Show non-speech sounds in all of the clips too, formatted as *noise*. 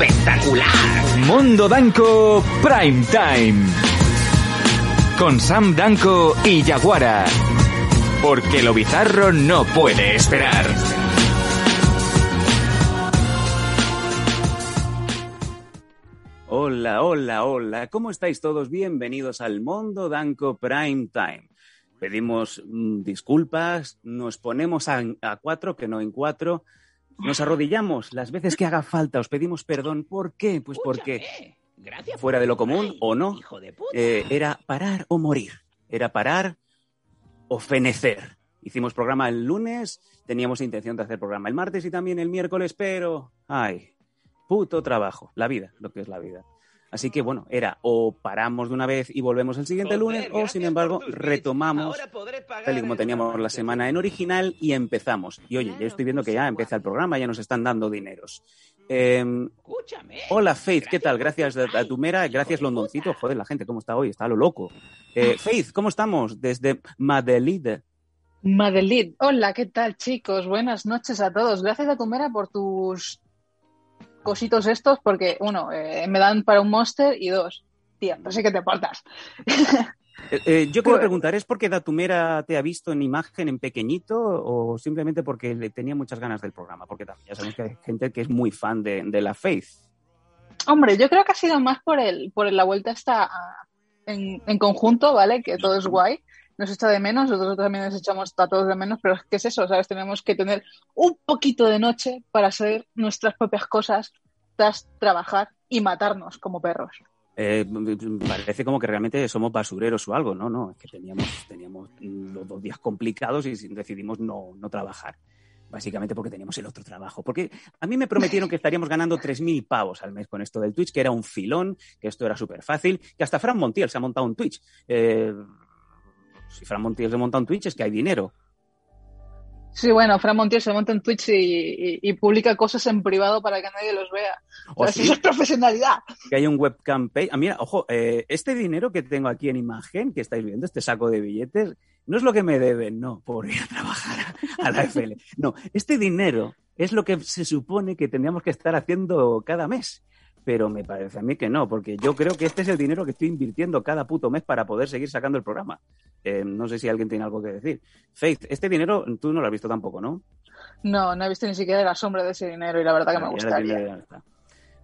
Espectacular. Mundo Danco Prime Time. Con Sam Danco y Yaguara. Porque lo bizarro no puede esperar. Hola, hola, hola. ¿Cómo estáis todos? Bienvenidos al Mundo Danco Prime Time. Pedimos mm, disculpas, nos ponemos a, a cuatro, que no en cuatro. Nos arrodillamos las veces que haga falta, os pedimos perdón. ¿Por qué? Pues porque Gracias fuera de lo común o no, Hijo de puta. eh, era parar o morir. Era parar o fenecer. Hicimos programa el lunes, teníamos intención de hacer programa el martes y también el miércoles, pero, ay, puto trabajo, la vida, lo que es la vida. Así que bueno, era o paramos de una vez y volvemos el siguiente Joder, lunes, o sin embargo retomamos tal y como teníamos la semana en original y empezamos. Y oye, ya Claro, estoy viendo que ya empieza el programa, ya nos están dando dineros. Em, Escúchame. Hola Faith, ¿qué tal? Gracias a, tu a tu mera, gracias Londoncito. Joder, la gente, ¿cómo está hoy? Está a lo loco. Eh, Faith, ¿cómo estamos? Desde Madrid. Madeleine, hola, ¿qué tal chicos? Buenas noches a todos. Gracias a Tumera por tus cositos estos, porque uno, eh, me dan para un monster y dos, tía, no sé qué te portas. *laughs* Eh, eh, yo quiero Pues- preguntar, ¿es porque Datumera te ha visto en imagen en pequeñito o simplemente porque le tenía muchas ganas del programa? Porque también ya sabemos que hay gente que es muy fan de, de la Faith. Hombre, yo creo que ha sido más por el, por la vuelta esta a- en, en conjunto, ¿vale? Que todo es guay. Nos echa de menos, nosotros también nos echamos a todos de menos, pero ¿qué es eso? ¿Sabes? Tenemos que tener un poquito de noche para hacer nuestras propias cosas, tras trabajar y matarnos como perros. Eh, parece como que realmente somos basureros o algo, ¿no? No, es que teníamos, teníamos los dos días complicados y decidimos no, no trabajar. Básicamente porque teníamos el otro trabajo. Porque a mí me prometieron que estaríamos ganando 3.000 pavos al mes con esto del Twitch, que era un filón, que esto era súper fácil, que hasta Fran Montiel se ha montado un Twitch. Eh, si Fran Montiel se monta un Twitch es que hay dinero. Sí, bueno, Fran Montiel se monta en Twitch y, y- y publica cosas en privado para que nadie los vea. O O sea, sí, Eso es profesionalidad. que hay un webcam page. Ah, mira, ojo, eh, este dinero que tengo aquí en imagen, que estáis viendo, este saco de billetes, no es lo que me deben, no, por ir a trabajar a, a la FL. No, este dinero es lo que se supone que tendríamos que estar haciendo cada mes. Pero me parece a mí que no, porque yo creo que este es el dinero que estoy invirtiendo cada puto mes para poder seguir sacando el programa. Eh, no sé si alguien tiene algo que decir. Faith, este dinero tú no lo has visto tampoco, ¿no? No, no he visto ni siquiera la sombra de ese dinero y la verdad que me gustaría.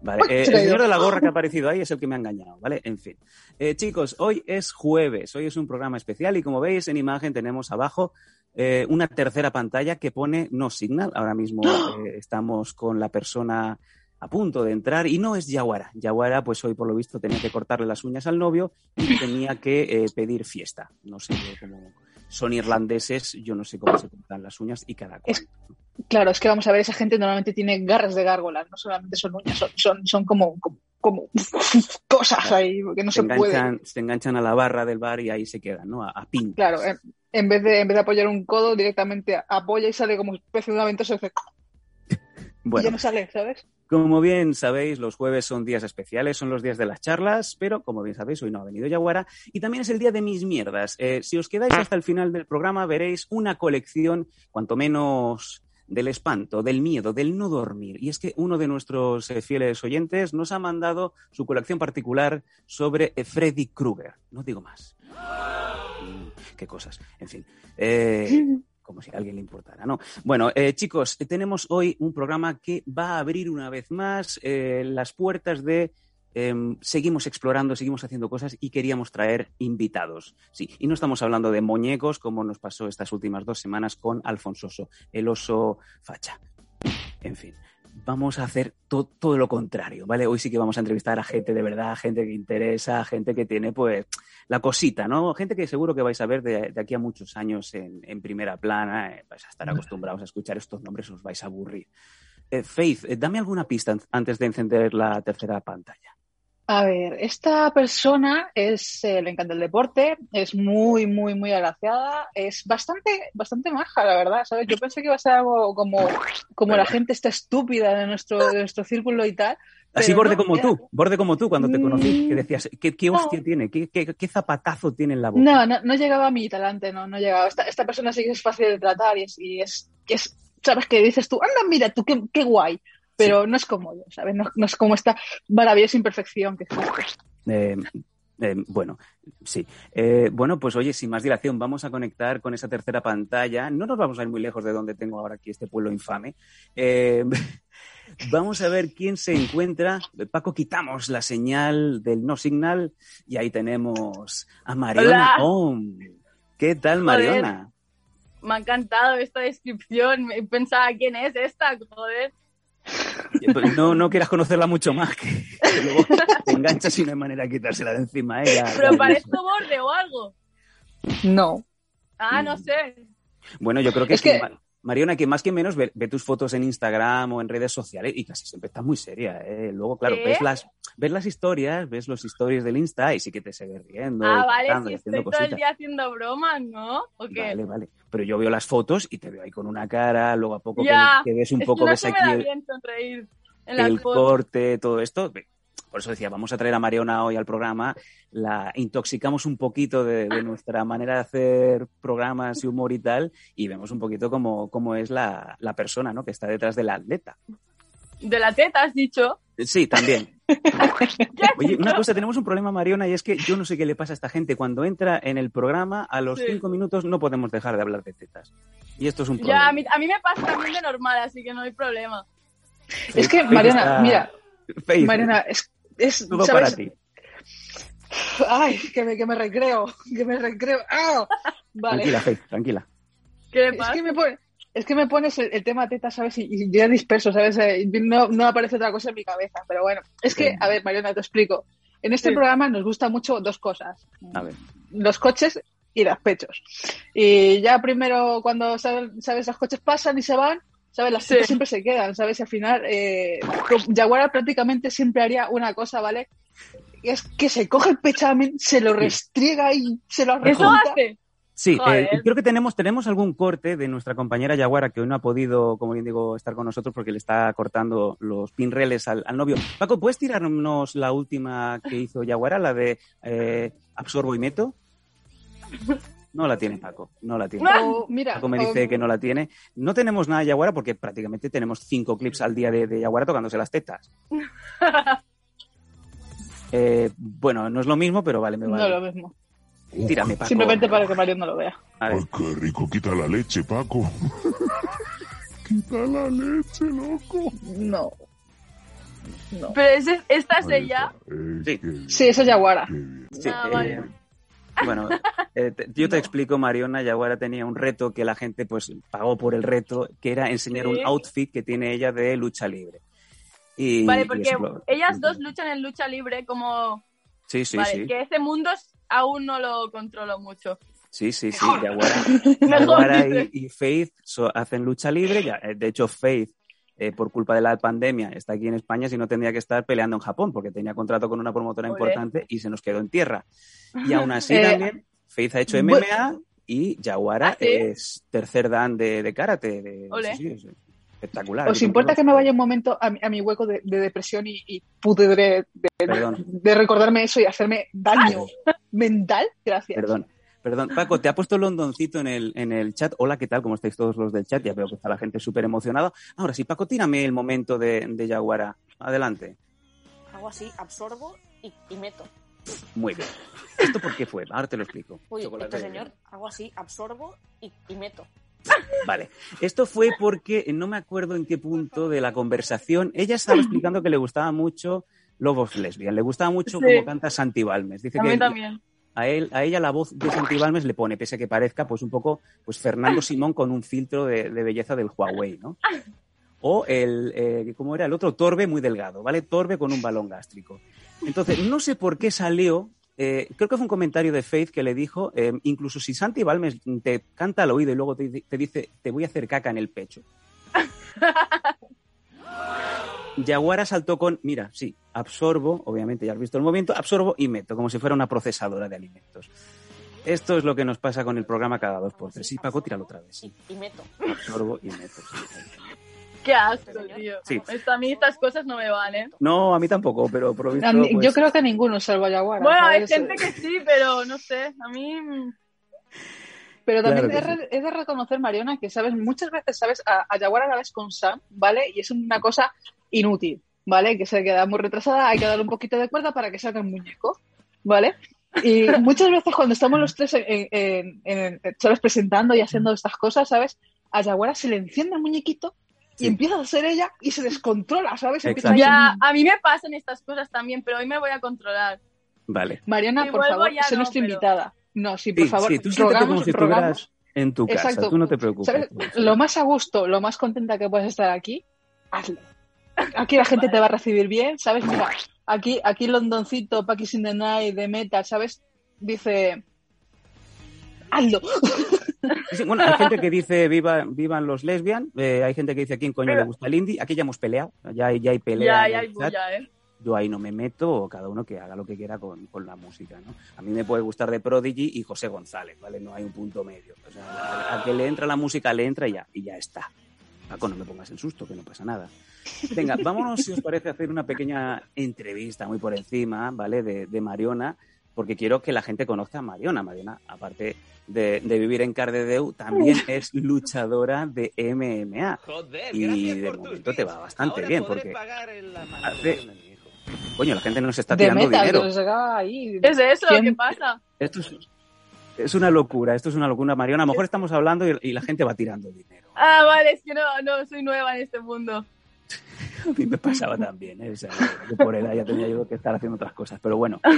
Vale, *laughs* eh, el señor de la gorra que ha *laughs* aparecido ahí es el que me ha engañado, ¿vale? En fin. Eh, chicos, hoy es jueves, hoy es un programa especial y como veis en imagen tenemos abajo eh, una tercera pantalla que pone no signal. Ahora mismo eh, estamos con la persona a punto de entrar y no es Yaguara. Yaguara, pues hoy por lo visto tenía que cortarle las uñas al novio y tenía que eh, pedir fiesta. No sé cómo son irlandeses, yo no sé cómo se cortan las uñas y cada cual. Es- Claro, es que vamos a ver, esa gente normalmente tiene garras de gárgolas, no solamente son uñas, son, son, son como, como, como *laughs* cosas ahí que no se, se puede. enganchan, se enganchan a la barra del bar y ahí se quedan, ¿no? A, a pin. Claro, en, en vez de, en vez de apoyar un codo, directamente apoya y sale como especie de una ventosa y hace- y ya no sale, ¿sabes? Como bien sabéis, los jueves son días especiales, son los días de las charlas, pero como bien sabéis, hoy no ha venido Yaguara y también es el día de mis mierdas. Eh, si os quedáis hasta el final del programa, veréis una colección, cuanto menos del espanto, del miedo, del no dormir. Y es que uno de nuestros eh, fieles oyentes nos ha mandado su colección particular sobre eh, Freddy Krueger. No digo más. Mm, qué cosas. En fin. *laughs* Como si a alguien le importara, ¿no? Bueno, eh, chicos, eh, tenemos hoy un programa que va a abrir una vez más eh, las puertas de em, seguimos explorando, seguimos haciendo cosas y queríamos traer invitados. Sí, y no estamos hablando de muñecos como nos pasó estas últimas dos semanas con Alfonsoso, el oso facha. En fin, vamos a hacer to- todo lo contrario, ¿vale? Hoy sí que vamos a entrevistar a gente de verdad, gente que interesa, gente que tiene, pues, la cosita, ¿no? Gente que seguro que vais a ver de, de aquí a muchos años en, en primera plana, eh, vais a estar acostumbrados a escuchar estos nombres, os vais a aburrir. Eh, Faith, eh, dame alguna pista an- antes de encender la tercera pantalla. A ver, esta persona es, eh, le encanta el deporte, es muy, muy, muy agraciada, es bastante, bastante maja, la verdad, ¿sabes? Yo pensé que iba a ser algo como, como la gente está estúpida de nuestro, de nuestro círculo y tal. Así borde no, como mira, tú, borde como tú cuando te conocí, que Mm, decías, ¿qué, qué no. hostia tiene? ¿Qué, qué, qué zapatazo tiene en la boca? No, no, no llegaba a mi talante, no, no llegaba. Esta, esta persona sí que es fácil de tratar y es, y es, y es sabes que dices tú, anda, mira tú, qué, qué guay, pero no es como yo, ¿sabes? No, no es como esta maravillosa imperfección que es. Eh, eh, bueno, sí. Eh, bueno, pues oye, sin más dilación, vamos a conectar con esa tercera pantalla. No nos vamos a ir muy lejos de donde tengo ahora aquí este pueblo infame. Eh, *laughs* vamos a ver quién se encuentra. Paco, quitamos la señal del no signal y ahí tenemos a Mariona Hola. Om. ¿Qué tal, Joder. Mariona? Me ha encantado esta descripción. Me- Pensaba, ¿quién es esta? Joder. No, no quieras conocerla mucho más, que, que luego te enganchas y no hay manera de quitársela de encima a ella. ¿Pero parezco borde o algo? No. Ah, no sé. Bueno, yo creo que Es es que, Mariona, que más que menos ve, ve tus fotos en Instagram o en redes sociales y casi siempre estás muy seria. ¿eh? Luego, claro, ves las, ves las historias, ves los stories del Insta y sí que te sigues riendo. Ah, y vale, cantando si estoy todo el día haciendo bromas, ¿no? ¿O qué? Vale, vale. Pero yo veo las fotos y te veo ahí con una cara, luego a poco que- Ya, que, ves un es poco, que no ves se me aquí da el, bien sonreír en las el fotos. corte, todo esto. Por eso decía, vamos a traer a Mariona hoy al programa, la intoxicamos un poquito de, de nuestra manera de hacer programas y humor y tal, y vemos un poquito cómo, cómo es la, la persona ¿no? que está detrás del atleta. De la teta, has dicho. Sí, también. *laughs* ¿Qué has Oye, una cosa, tenemos un problema, Mariona, y es que yo no sé qué le pasa a esta gente. Cuando entra en el programa, a los Sí. cinco minutos no podemos dejar de hablar de tetas. Y esto es un Ya, problema. a mí, a mí me pasa también de normal, así que no hay problema. Es que, está- mira, Mariana, es, es todo ¿sabes? para ti. Ay, que me, que me recreo, que me recreo. ¡Ah! Vale. Tranquila, Faith, tranquila. ¿Qué le Es que me, pone- es que me pones el, el tema teta, ¿sabes? Y, y ya disperso, ¿sabes? Eh, No, no aparece otra cosa en mi cabeza, pero bueno. Es que, a ver, Mariana, te explico. En este Sí. programa nos gusta mucho dos cosas. A ver. Los coches y los pechos. Y ya primero, cuando, ¿sabes? sabes, los coches pasan y se van, ¿sabes? Las Sí. siempre se quedan, ¿sabes? Y al final, eh, Jaguar prácticamente siempre haría una cosa, ¿vale? Y es que se coge el pechamen, se lo restriega y se lo ¿Eso hace? Sí, eh, creo que tenemos, tenemos algún corte de nuestra compañera Yaguara que hoy no ha podido, como bien digo, estar con nosotros porque le está cortando los pinreles al, al novio. Paco, ¿puedes tirarnos la última que hizo Yaguara, la de eh, absorbo y meto? *laughs* No la tiene Paco, no la tiene. O, mira, Paco me dice que no la tiene. No tenemos nada de Yaguara porque prácticamente tenemos cinco clips al día de, de Yaguara tocándose las tetas. *laughs* Eh, bueno, no es lo mismo, pero vale, me No vale. lo mismo. Tírame, Paco. Simplemente para que Mario no lo vea. A ver. Ay, qué rico, quita la leche, Paco. *laughs* quita la leche, loco. No. No. Pero ese- esta es Ahí ella. Eh, Sí. Sí, eso es Yaguara. Sí, Ah, eh, vale. Bueno, eh, te- yo te explico, Mariona, Yaguara tenía un reto que la gente pues pagó por el reto, que era enseñar un outfit que tiene ella de lucha libre. Y, Vale, y porque eso ellas dos luchan en lucha libre como... Sí, sí, vale, sí. que ese mundo aún no lo controlo mucho. Sí, sí, sí. Yaguara, *laughs* Yaguara y, y Faith so- hacen lucha libre. Ya, eh, de hecho, Faith, eh, por culpa de la pandemia, está aquí en España, si no tendría que estar peleando en Japón, porque tenía contrato con una promotora importante y se nos quedó en tierra. Y aún así *laughs* Eh, también, Faith ha hecho MMA y Yaguara ¿Ah, sí? es tercer dan de, de karate. de- Ole. sí, sí, sí. Espectacular. ¿Os importa que me vaya un momento a mi, a mi hueco de, de depresión y, y pudre de, de recordarme eso y hacerme daño *laughs* mental? Gracias. Perdón. Perdón, Paco, te ha puesto Londoncito en el, en el chat. Hola, ¿qué tal? ¿Cómo estáis todos los del chat? Ya veo que está la gente súper emocionada. Ahora sí, Paco, tírame el momento de, de Yaguara. Adelante. Hago así, absorbo y, y meto. Muy bien. ¿Esto por qué fue? Ahora te lo explico. Uy, Chocolate este señor, hago así, absorbo y, y meto. Vale. Esto fue porque no me acuerdo en qué punto de la conversación. Ella estaba explicando que le gustaba mucho Lobos Lesbian. Le gustaba mucho Sí. cómo canta Santi Balmes. Dice A que mí también. A él, a ella la voz de Santi Balmes le pone, pese a que parezca, pues un poco, pues Fernando Simón con un filtro de, de belleza del Huawei, ¿no? O el, eh, ¿cómo era? El otro, Torbe muy delgado, ¿vale? Torbe con un balón gástrico. Entonces, no sé por qué salió, eh, creo que fue un comentario de Faith que le dijo, eh, incluso si Santi Balmes te canta al oído y luego te, te dice, te voy a hacer caca en el pecho. *laughs* Yaguara saltó con, mira, sí, absorbo, obviamente ya has visto el movimiento, absorbo y meto, como si fuera una procesadora de alimentos. Esto es lo que nos pasa con el programa cada dos por tres. Sí, Paco, tíralo otra vez. Sí, Y meto. absorbo y meto. sí. *laughs* Qué asco, tío. Sí. Esto, a mí estas cosas no me van, ¿eh? No, a mí tampoco, pero por lo visto, A mí- pues, Yo creo que ninguno, salvo a Yaguara. Bueno, hay gente que sí, pero no sé. A mí. Pero también Claro re- he de reconocer, Mariona, que sabes, muchas veces, sabes, a, a Yaguara la ves con Sam, ¿vale? Y es una cosa inútil, ¿vale? Que se queda muy retrasada, hay que darle un poquito de cuerda para que salga el muñeco, ¿vale? Y *laughs* muchas veces cuando estamos los tres, en, en- en- en- ¿sabes? Presentando y haciendo estas cosas, ¿sabes? A Yaguara se le enciende el muñequito y Sí. empieza a ser ella y se descontrola, ¿sabes? Empieza a Ya, a mí me pasan estas cosas también, pero hoy me voy a controlar. Vale. Mariana, Si por favor, ya sé no, nuestra pero- invitada. No, sí, por Sí, favor, sí, tú siéntete como rogamos, si estuvieras rogamos en tu casa, Exacto. tú no te preocupes. Eso. Lo más a gusto, lo más contenta que puedes estar aquí, hazlo. Aquí la gente te va a recibir bien, ¿sabes? Mira, aquí, aquí Londoncito, Paquis in the Night, de Metal, ¿sabes? Dice, hazlo. Sí, bueno, hay gente que dice viva, vivan los lesbian, eh, hay gente que dice a quién coño le gusta el indie, aquí ya hemos peleado, ya, hay- ya hay pelea. Ya, ya hay bulla, ¿eh? Yo ahí no me meto, o cada uno que haga lo que quiera con, con la música, ¿no? A mí me puede gustar de Prodigy y José González, ¿vale? No hay un punto medio. O sea, a, a que le entra la música, le entra y ya, y ya está. Paco, no me pongas el susto, que no pasa nada. Venga, *laughs* vámonos, si os parece, a hacer una pequeña entrevista muy por encima, ¿vale? De, de Mariona, porque quiero que la gente conozca a Mariona. Mariona, aparte de, de vivir en Cardedeu, también es luchadora de MMA. Joder, Y de por momento te va bastante Ahora bien, porque hace- Coño, la gente nos está De tirando dinero. ahí. ¿Qué es eso? ¿Quién- ¿Qué pasa? Esto es, es una locura, esto es una locura, Mariona. A lo mejor estamos hablando y, y la gente va tirando dinero. Ah, vale, es que no, no, soy nueva en este mundo. *laughs* A mí me pasaba también, ¿eh? O sea, yo por edad ya tenía yo que estar haciendo otras cosas, pero bueno. *laughs*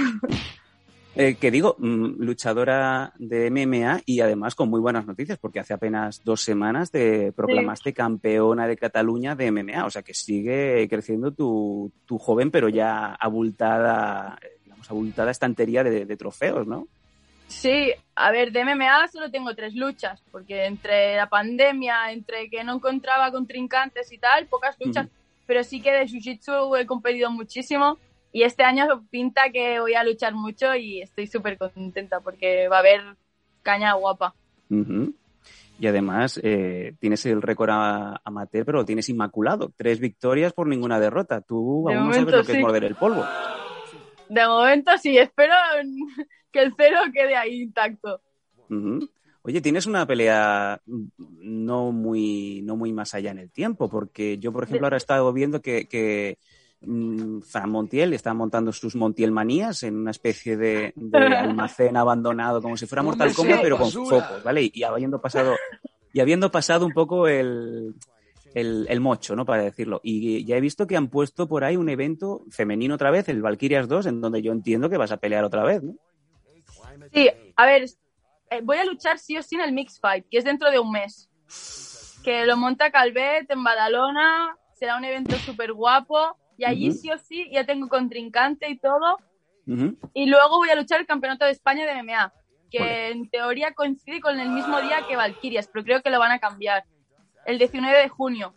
Eh, que digo, mm, luchadora de MMA y además con muy buenas noticias, porque hace apenas dos semanas te proclamaste campeona de Cataluña de MMA, o sea que sigue creciendo tu, tu joven, pero ya abultada, digamos, abultada estantería de, de trofeos, ¿no? Sí, a ver, de MMA solo tengo tres luchas, porque entre la pandemia, entre que no encontraba contrincantes y tal, pocas luchas, pero sí que de Jiu-Jitsu he competido muchísimo y este año pinta que voy a luchar mucho y estoy súper contenta porque va a haber caña guapa. Y además eh, tienes el récord a- amateur, pero lo tienes inmaculado. Tres victorias por ninguna derrota. Tú De aún no sabes momento, lo que es sí. morder el polvo. De momento sí, espero *laughs* que el cero quede ahí intacto. Oye, tienes una pelea no muy, no muy más allá en el tiempo, porque yo, por ejemplo, ahora he estado viendo que, que mm, Fran Montiel está montando sus Montiel manías en una especie de, *laughs* de almacén abandonado, como si fuera Mortal Kombat, pero con focos, ¿vale? Y habiendo pasado, y habiendo pasado un poco el, el, el mocho, ¿no? Para decirlo. Y ya he visto que han puesto por ahí un evento femenino otra vez, el Valkyrias 2, en donde yo entiendo que vas a pelear otra vez, ¿no? Sí, a ver, eh, voy a luchar sí o sí en el Mix Fight, que es dentro de un mes. Que lo monta Calvet en Badalona, será un evento súper guapo. Y allí sí o sí ya tengo contrincante y todo. Y luego voy a luchar el Campeonato de España de MMA, que Vale. en teoría coincide con el mismo día que Valkyrias, pero creo que lo van a cambiar. El 19 de junio.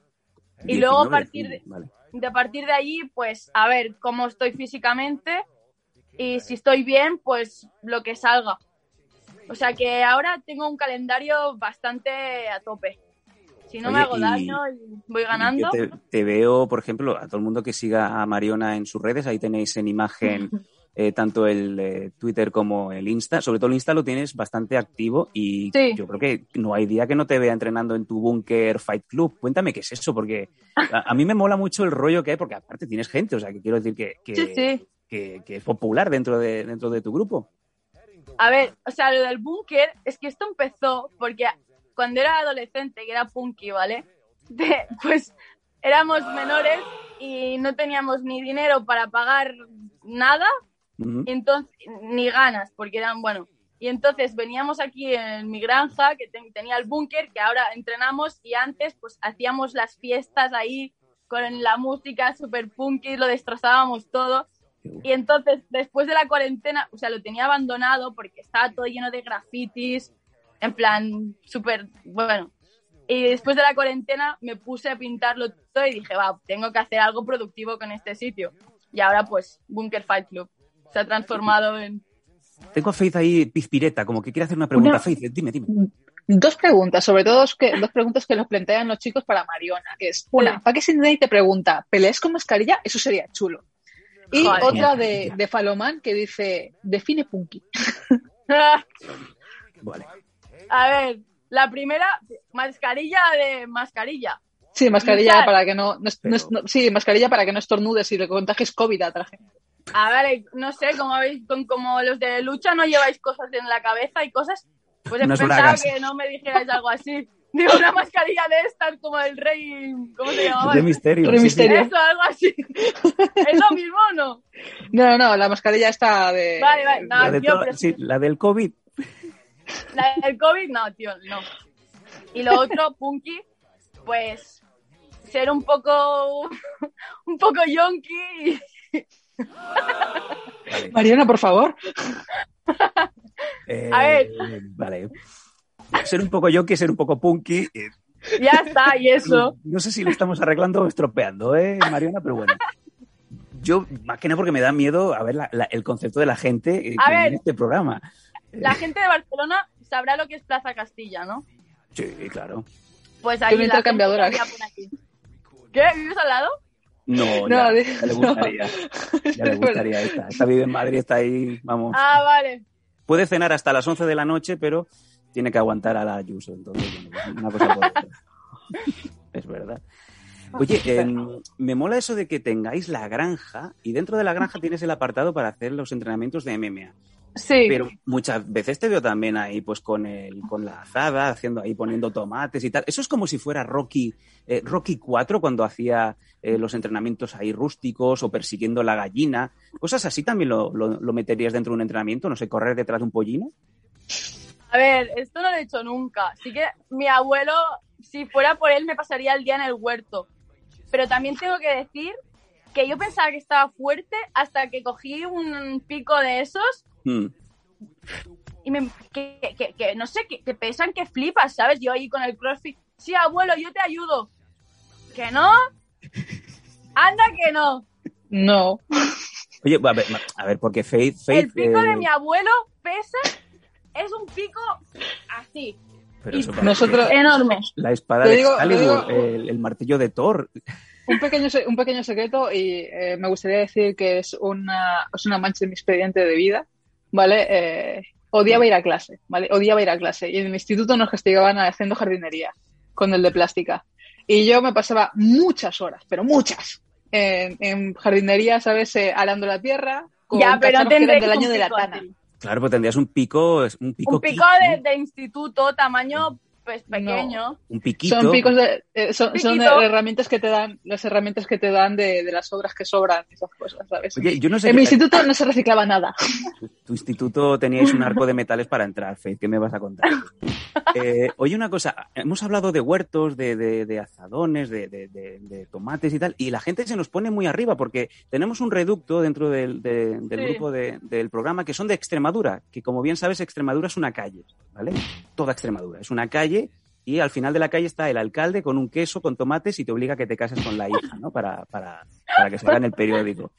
Y luego a 19 de partir de, vale. de a partir de allí, pues a ver cómo estoy físicamente y si estoy bien, pues lo que salga. O sea que ahora tengo un calendario bastante a tope. Si no me hago y- daño y voy ganando. Yo te, te veo, por ejemplo, a todo el mundo que siga a Mariona en sus redes, ahí tenéis en imagen *laughs* eh, tanto el eh, Twitter como el Insta. Sobre todo el Insta lo tienes bastante activo y Sí. yo creo que no hay día que no te vea entrenando en tu búnker Fight Club. Cuéntame qué es eso, porque a, a mí me mola mucho el rollo que hay, porque aparte tienes gente, o sea, que quiero decir que, que, Sí, sí. que- que es popular dentro de, dentro de tu grupo. A ver, o sea, lo del búnker es que esto empezó porque cuando era adolescente, que era punky, ¿vale? *laughs* De- pues éramos menores y no teníamos ni dinero para pagar nada, Ujú. entonces ni ganas, porque eran, bueno, y entonces veníamos aquí en mi granja, que ten- tenía el búnker, que ahora entrenamos, y antes pues hacíamos las fiestas ahí con la música super punky, lo destrozábamos todo. Y entonces, después de la cuarentena, o sea, lo tenía abandonado porque estaba todo lleno de grafitis, en plan, súper, bueno. Y después de la cuarentena me puse a pintarlo todo y dije, va, tengo que hacer algo productivo con este sitio. Y ahora pues Bunker Fight Club se ha transformado en... Tengo a Faith ahí pizpireta, como que quiere hacer una pregunta. Una- Faith, dime, dime. Dos preguntas, sobre todo que, dos preguntas que los plantean los chicos para Mariona, que es una, ¿para qué te pregunta, ¿peleas con mascarilla? Eso sería chulo. Y Joder. otra de, de Falomán que dice, define punky. *laughs* Vale. A ver, la primera, mascarilla de mascarilla. Sí, mascarilla para que no, no, no- Pero- no- sí, mascarilla para que no estornudes y le contagies COVID a otra gente. A ver, no sé, como veis, con, como los de lucha no lleváis cosas en la cabeza y cosas, pues he Unas pensado bragas. que no me dijerais algo así. Digo, una mascarilla de estas como el rey, ¿cómo se llamaba? De misterio. Rey. Misterio. Eso, algo así. *laughs* ¿Es lo mismo o no? No, no, no, la mascarilla está de... Vale, vale, no, La, de tío, to- pero sí, la del COVID. *laughs* la del COVID, no, tío, no. Y lo otro, Punky, pues ser un poco, *laughs* un poco yonki Vale. Mariona, por favor. Eh, A ver. Vale. Ser un poco yo que ser un poco punky. eh, ya está, y eso. No sé si lo estamos arreglando o estropeando, ¿eh, Mariana? Pero bueno. Yo, más que nada porque me da miedo a ver la- la- el concepto de la gente eh, A que ver. en este programa. La gente de Barcelona sabrá lo que es Plaza Castilla, ¿no? Sí, claro. Pues ahí la intercambiadora. aquí. ¿Qué? ¿Vives al lado? No, No, ya, de- ya le gustaría. Ya le *laughs* gustaría esta. Esta vive en Madrid, está ahí, vamos. Ah, vale. Puede cenar hasta las 11 de la noche, pero tiene que aguantar a la Ayuso. Entonces, bueno, una cosa por otra. *laughs* Es verdad. Oye, em, me mola eso de que tengáis la granja y dentro de la granja tienes el apartado para hacer los entrenamientos de MMA. Sí. Pero muchas veces te veo también ahí, pues con el, con la azada, haciendo ahí, poniendo tomates y tal. Eso es como si fuera Rocky, eh, Rocky 4 cuando hacía eh, los entrenamientos ahí rústicos o persiguiendo la gallina. Cosas así también lo, lo- lo meterías dentro de un entrenamiento, no sé, correr detrás de un pollino. A ver, esto no lo he hecho nunca. Sí que mi abuelo, si fuera por él, me pasaría el día en el huerto. Pero también tengo que decir que yo pensaba que estaba fuerte hasta que cogí un pico de esos Hmm. y me, que, que- que no sé, que, que pesan que flipas, ¿sabes? Yo ahí con el crossfit, sí, abuelo, yo te ayudo. ¿Que no? Anda que no. No. Oye, a ver, a ver, porque Faith... Faith El pico eh, de mi abuelo pesa, es un pico así, pero eso Nosotros, enorme. La espada de Excalibur, digo- el, el martillo de Thor. un pequeño, un pequeño secreto y eh, me gustaría decir que es una, es una mancha en mi expediente de vida, ¿vale? Eh, odiaba ir a clase, ¿vale? Odiaba ir a clase. Y en el instituto nos castigaban haciendo jardinería con el de plástica. Y yo me pasaba muchas horas, pero muchas, en, en jardinería, ¿sabes? Eh, arando la tierra, con Ya, pero que eran del año de la tana. Claro, pues tendrías un pico... Un pico, Un pico de, de instituto, tamaño pues pequeño. Un piquito. Son picos de, eh, son, herramientas que te dan, las herramientas que te dan de, de las obras que sobran, esas cosas, ¿sabes? Oye, yo no sé... en mi instituto no se reciclaba nada. Tu instituto teníais un arco de metales para entrar, Faith, ¿qué me vas a contar? *laughs* Eh, oye, una cosa, hemos hablado de huertos, de, de- de azadones, de, de- de- de tomates y tal, y la gente se nos pone muy arriba porque tenemos un reducto dentro del, de- del Sí. grupo de- del programa que son de Extremadura, que como bien sabes, Extremadura es una calle, ¿vale? Toda Extremadura, es una calle y al final de la calle está el alcalde con un queso, con tomates y te obliga a que te cases con la hija, ¿no? Para, para, para que salga en el periódico.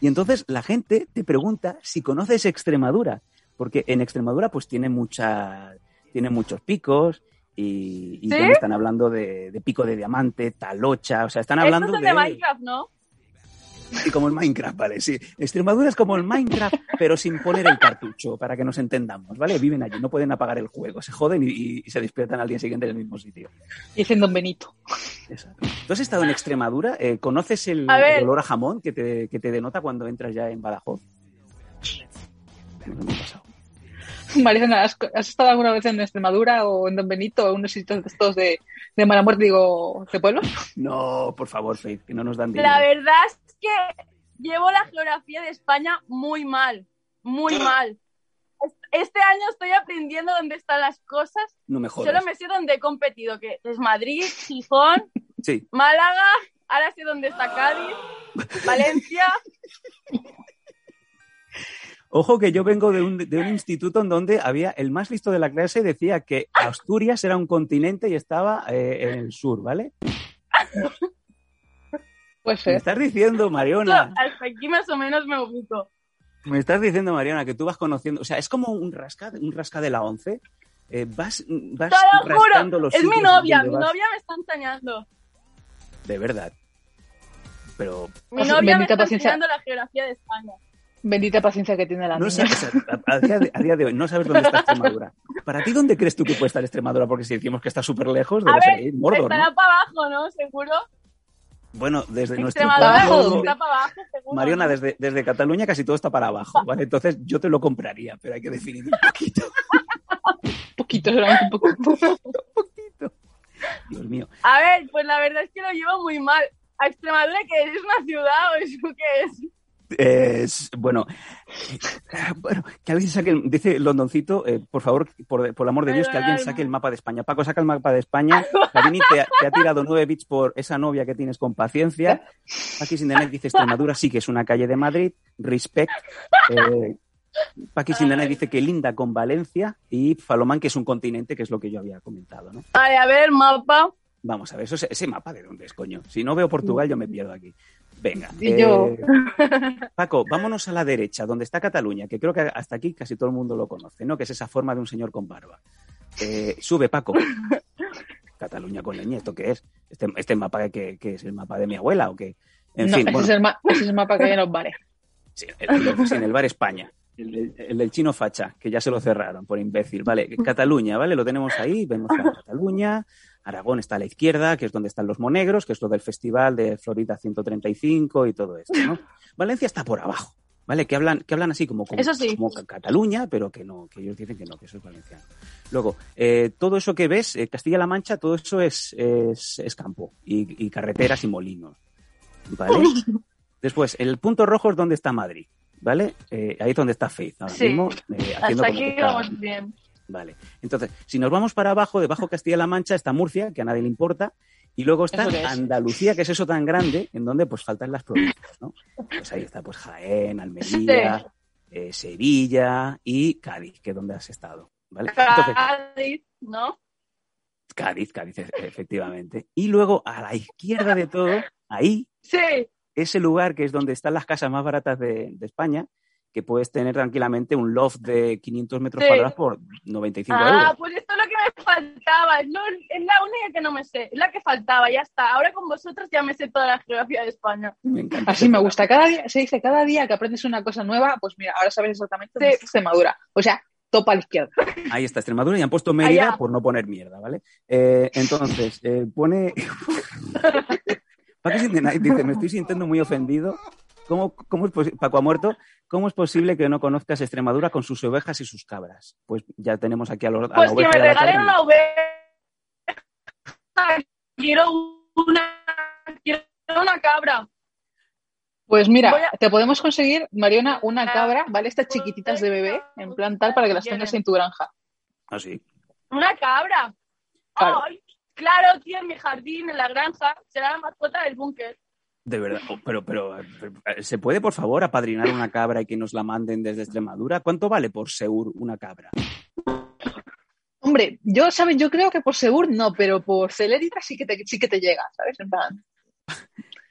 Y entonces la gente te pregunta si conoces Extremadura, porque en Extremadura pues tiene mucha, tiene muchos picos y, están hablando de, de pico de diamante, talocha, o sea, están hablando Estos son de, de Minecraft, ¿no? Sí, como el Minecraft, vale, sí. Extremadura es como el Minecraft, pero sin poner el cartucho, para que nos entendamos, ¿vale? Viven allí, no pueden apagar el juego, se joden y, y se despiertan al día siguiente en el mismo sitio. Dicen Don Benito. Exacto. ¿Tú has estado en Extremadura? Eh, ¿Conoces el, el olor a jamón que te, que te denota cuando entras ya en Badajoz? No me ha pasado. Mariana, ¿has, has estado alguna vez en Extremadura o en Don Benito o en unos sitios de estos de, de mala muerte, digo, de pueblos? No, por favor, Faith, que no nos dan dinero. La verdad es que llevo la geografía de España muy mal, muy mal. Es- Este año estoy aprendiendo dónde están las cosas. No me jodas. Solo me sé dónde he competido, que es Madrid, Gijón, Sí, Málaga, ahora sé dónde está Cádiz, Valencia. Ojo que yo vengo de un, de un instituto en donde había el más listo de la clase decía que Asturias era un continente y estaba eh, en el sur, ¿vale? Pues Me estás diciendo, *laughs* Mariona, Hasta aquí más o menos me ubico. me estás diciendo, Mariona, que tú vas conociendo, o sea, es como un rasca, un rasca de la once. Eh, vas vas Te lo juro, los es mi novia, mi vas. novia me está enseñando. De verdad. Pero Mi novia me está paciencia. enseñando la geografía de España. Bendita paciencia que tiene la no niña. sabes, a, a día de, a día de hoy no sabes dónde está Extremadura. ¿Para ti dónde crees tú que puede estar Extremadura? Porque si decimos que está súper lejos, debe ver, Mordor, estará ¿no? para abajo, ¿no? Seguro. Bueno, desde nuestro punto- está para abajo, seguro. Mariona, desde, desde Cataluña casi todo está para abajo, ¿vale? Entonces yo te lo compraría, pero hay que definir un poquito. Un poquito, solamente *laughs* un poquito. Dios mío. A ver, pues la verdad es que lo llevo muy mal. ¿A Extremadura que es una ciudad o eso qué es? Bueno, bueno, que alguien saque, el- dice Londoncito, eh, por favor, por, por el amor de Dios, que alguien saque el mapa de España. Paco, saca el mapa de España. *laughs* Karini te, ha- te ha tirado nueve bits por esa novia que tienes con paciencia. Paqui Sindenet dice Extremadura sí que es una calle de Madrid. Respect. Eh, Paqui Sindenet dice que linda con Valencia. Y Falomán que es un continente, que es lo que yo había comentado, ¿no? Vale, a ver, mapa. Vamos a ver, eso, es- ese mapa de dónde es, coño. Si no veo Portugal, yo me pierdo aquí. Venga. Y yo. eh, Paco, vámonos a la derecha, donde está Cataluña, que creo que hasta aquí casi todo el mundo lo conoce, ¿no? Que es esa forma de un señor con barba. Eh, sube, Paco. *laughs* Cataluña con leña, ¿esto qué es? ¿Este, este mapa que, que es el mapa de mi abuela o qué? En no, fin, ese, bueno, es el ma- ese es el mapa que hay en los bares. sí, el, en el bar España. El, del- el del chino facha, que ya se lo cerraron por imbécil. Vale, Cataluña, ¿vale? Lo tenemos ahí, vemos a Cataluña. Aragón está a la izquierda, que es donde están los monegros, que es lo del festival de Florida 135 y todo esto, ¿no? *laughs* Valencia está por abajo, ¿vale? Que hablan, que hablan así como, como, sí. Cataluña, pero que no, que ellos dicen que no, que eso es valenciano. Luego, eh, todo eso que ves, eh, Castilla-La Mancha, todo eso es, es, es campo y, y carreteras y molinos, ¿vale? Después, el punto rojo es donde está Madrid, ¿vale? Eh, ahí es donde está Faith ahora Sí. mismo. Hasta aquí vamos bien. Vale. Entonces, si nos vamos para abajo, debajo de Castilla-La Mancha está Murcia, que a nadie le importa, y luego está. Andalucía, que es eso tan grande, en donde pues faltan las provincias, ¿no? Pues ahí está pues Jaén, Almería, eh, Sevilla y Cádiz, que es donde has estado, ¿vale? Entonces, Cádiz, ¿no? Cádiz, Cádiz, e- efectivamente. Y luego a la izquierda de todo, ahí, Sí. ese lugar que es donde están las casas más baratas de, de España, que puedes tener tranquilamente un loft de 500 metros Sí. cuadrados por 95 Ah, euros. pues esto es lo que me faltaba. Es, lo- es la única que no me sé. Es la que faltaba, ya está. Ahora con vosotros ya me sé toda la geografía de España. Me encanta. Así me gusta. Cada día, se dice, cada día que aprendes una cosa nueva, pues mira, ahora sabes exactamente dónde Sí. Extremadura. O sea, topa a la izquierda. Ahí está Extremadura y han puesto Mérida Allá. por no poner mierda, ¿vale? Eh, entonces, eh, pone. *laughs* Dice: Me estoy sintiendo muy ofendido. ¿Cómo, cómo es Paco ha muerto. ¿Cómo es posible que no conozcas Extremadura con sus ovejas y sus cabras? Pues ya tenemos aquí a, los, a Pues la que me regalen una oveja. Quiero una, quiero una cabra. Pues mira, a- te podemos conseguir, Mariona, una cabra, ¿vale? Estas chiquititas de bebé, en plan tal, para que las tengas en tu granja. Ah, sí. Una cabra. Claro. Ay, claro, tío, en mi jardín, en la granja, será la mascota del búnker. De verdad. Pero, pero, pero, ¿se puede, por favor, apadrinar una cabra y que nos la manden desde Extremadura? ¿Cuánto vale por Seur una cabra? Hombre, yo, ¿sabes? Yo creo que por Segur no, pero por Celérita sí que te, sí que te llega, ¿sabes? En plan,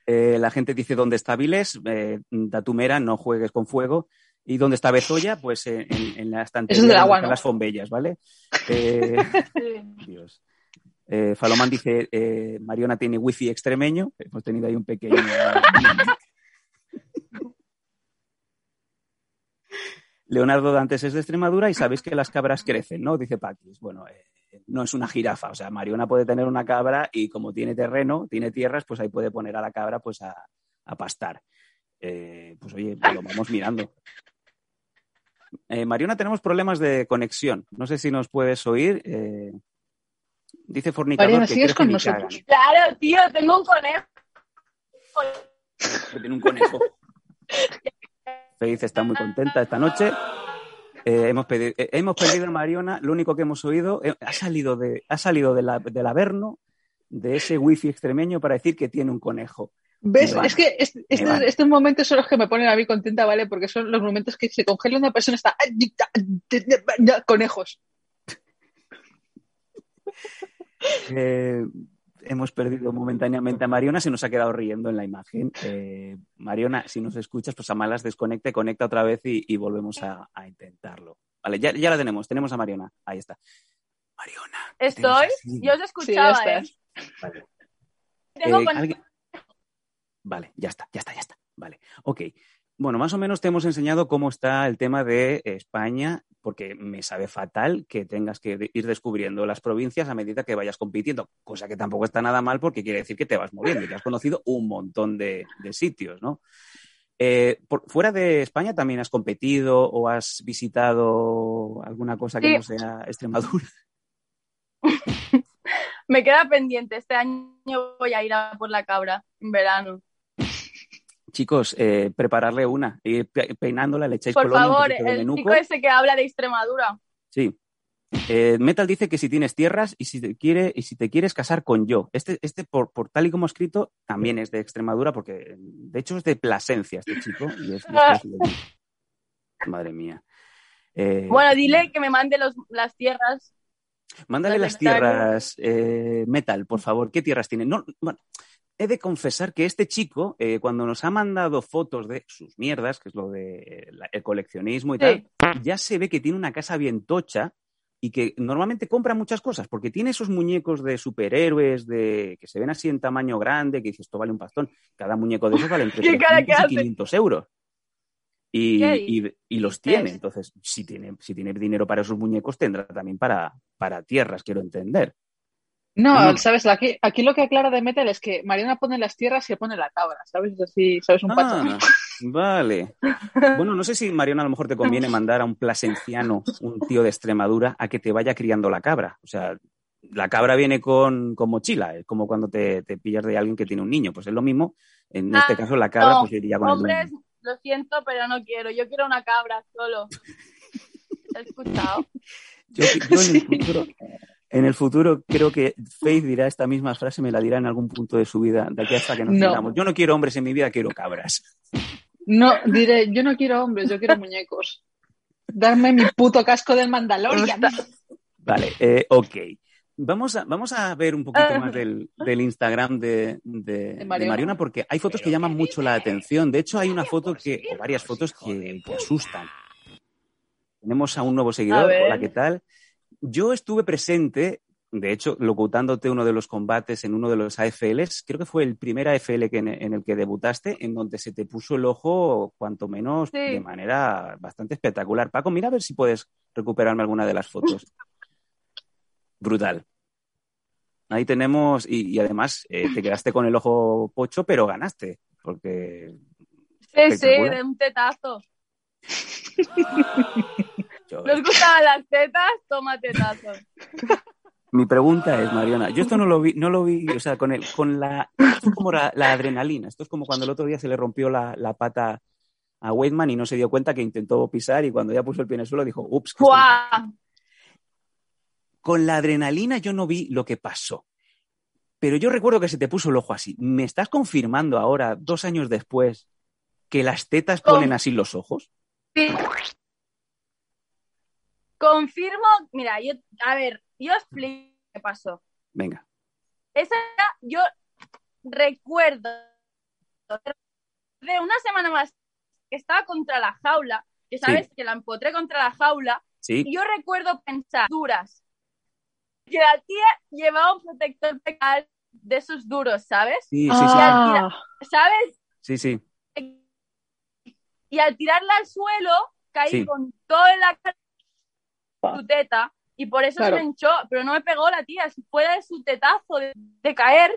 Eh, la gente dice dónde está Viles, eh, Datumera, no juegues con fuego. Y dónde está Bezoya, pues eh, en, en la estantería las fombellas, ¿vale? *laughs* Eh. Dios. Eh, dice, eh, Mariona tiene wifi extremeño. Hemos tenido ahí un pequeño... *laughs* Leonardo Dantes es de Extremadura y sabéis que las cabras crecen, ¿no? Dice Paquis. Bueno, eh, no es una jirafa. O sea, Mariona puede tener una cabra y como tiene terreno, tiene tierras, pues ahí puede poner a la cabra pues a, pastar. Eh, pues oye, pues lo vamos mirando. Mariona, tenemos problemas de conexión. No sé si nos puedes oír. Eh, dice Fornicador Mariona, que ¿sigues con nosotros? Claro, tío, tengo un conejo. tiene un conejo. Feliz está muy contenta esta noche. Eh, hemos, eh, hemos perdido a Mariona. Lo único que hemos oído eh, ha salido, de, ha salido de la- del Averno, de ese wifi extremeño, para decir que tiene un conejo. ¿Ves? Es que este- este- estos momentos son los que me ponen a mí contenta, ¿vale? Porque son los momentos que se congela una persona está conejos. Eh, hemos perdido momentáneamente a Mariona, se nos ha quedado riendo en la imagen. Eh, Mariona, si nos escuchas, pues a malas desconecte, conecta otra vez y, y volvemos a, a intentarlo. Vale, ya, ya la tenemos, tenemos a Mariona. Ahí está. Mariona. ¿qué Estoy, yo os Sí, escuchaba, ya ¿eh? Vale. Tengo Eh. Vale, ya está, ya está, ya está. Vale, ok. Bueno, más o menos te hemos enseñado cómo está el tema de España, porque me sabe fatal que tengas que ir descubriendo las provincias a medida que vayas compitiendo, cosa que tampoco está nada mal porque quiere decir que te vas moviendo y que has conocido un montón de, de sitios, ¿no? Eh, por- fuera de España también has competido o has visitado alguna cosa que Sí. no sea Extremadura. *laughs* *laughs* Me queda pendiente. Este año voy a ir a por la cabra en verano. Chicos, eh, prepararle una, ir pe- peinándola, le echáis Por colonia, favor, el chico ese que habla de Extremadura. Sí. Eh, Metal dice que si tienes tierras y si te quiere y si te quieres casar con yo. Este, este por, por tal y como escrito, también es de Extremadura, porque de hecho es de Plasencia este chico. y es- *laughs* Madre mía. Eh, Bueno, dile que me mande los, las tierras. Mándale las tierras, eh, Metal, por favor. ¿Qué tierras tiene? No, bueno, he de confesar que este chico, eh, cuando nos ha mandado fotos de sus mierdas, que es lo de la- el coleccionismo y Sí. tal, ya se ve que tiene una casa bien tocha y que normalmente compra muchas cosas, porque tiene esos muñecos de superhéroes de que se ven así en tamaño grande, que dices, esto vale un pastón. Cada muñeco de esos vale entre ¿Qué cara que 300 y hace? 500 euros. Y, ¿Qué y- y los tiene. Entonces, si tiene, si tiene dinero para esos muñecos, tendrá también para, para tierras, quiero entender. No, No. sabes, aquí, aquí lo que aclara de Metal es que Mariana pone las tierras y pone la cabra, ¿sabes? Es así, ¿sabes? Un pato. Ah, vale. Bueno, no sé si, Mariana, a lo mejor te conviene mandar a un plasenciano, un tío de Extremadura, a que te vaya criando la cabra. O sea, la cabra viene con, con mochila, es como cuando te, te pillas de alguien que tiene un niño. Pues es lo mismo. En Ah, este caso, la cabra no, pues iría con el Hombres, niño. lo siento, pero no quiero. Yo quiero una cabra solo. *laughs* ¿Te has escuchado? Yo, yo en, el *laughs* futuro, en el futuro creo que Faith dirá esta misma frase, me la dirá en algún punto de su vida, de aquí hasta que nos No. quedamos. Yo no quiero hombres en mi vida, quiero cabras. No, diré, yo no quiero hombres, yo quiero muñecos. Darme mi puto casco del Mandalorian. Vale, eh, ok. Vamos a, vamos a ver un poquito más del, del Instagram de, de- De de Mariona. Porque hay fotos que llaman mucho la atención. De hecho, hay una foto que, o varias fotos que, que asustan. Tenemos a un nuevo seguidor. Hola, ¿qué tal? Yo estuve presente, de hecho, locutándote uno de los combates en uno de los AFLs. Creo que fue el primer AFL que en, en el que debutaste, en donde se te puso el ojo, cuanto menos, Sí. de manera bastante espectacular. Paco, mira a ver si puedes recuperarme alguna de las fotos. Brutal. Ahí tenemos, y, y además eh, te quedaste con el ojo pocho, pero ganaste, porque Sí, sí, de un tetazo. *laughs* ¿Nos gustaban las tetas? Toma tetazo. mi pregunta es, Mariona, yo esto no lo vi, no lo vi, o sea, con el, con la, esto es como la, la adrenalina, esto es como cuando el otro día se le rompió la, la pata a Weidman y no se dio cuenta que intentó pisar y cuando ya puso el pie en el suelo dijo, ups, con la adrenalina yo no vi lo que pasó. Pero yo recuerdo que se te puso el ojo así. ¿Me estás confirmando ahora, dos años después, que las tetas ponen así los ojos? Sí. Confirmo, mira, yo, a ver, yo explico qué pasó. Venga. Esa era- yo recuerdo de una semana más que estaba contra la jaula, que sabes que la empotré contra la jaula, Sí. y yo recuerdo pensar duras, que la tía llevaba un protector fecal de esos duros, ¿sabes? Sí, sí, sí. Ah, ¿Sabes? Sí, sí. Y al tirarla al suelo, caí Sí. con toda la cara su teta y por eso Claro. se me hinchó, pero no me pegó la tía. Si fuera de su tetazo de, de caer,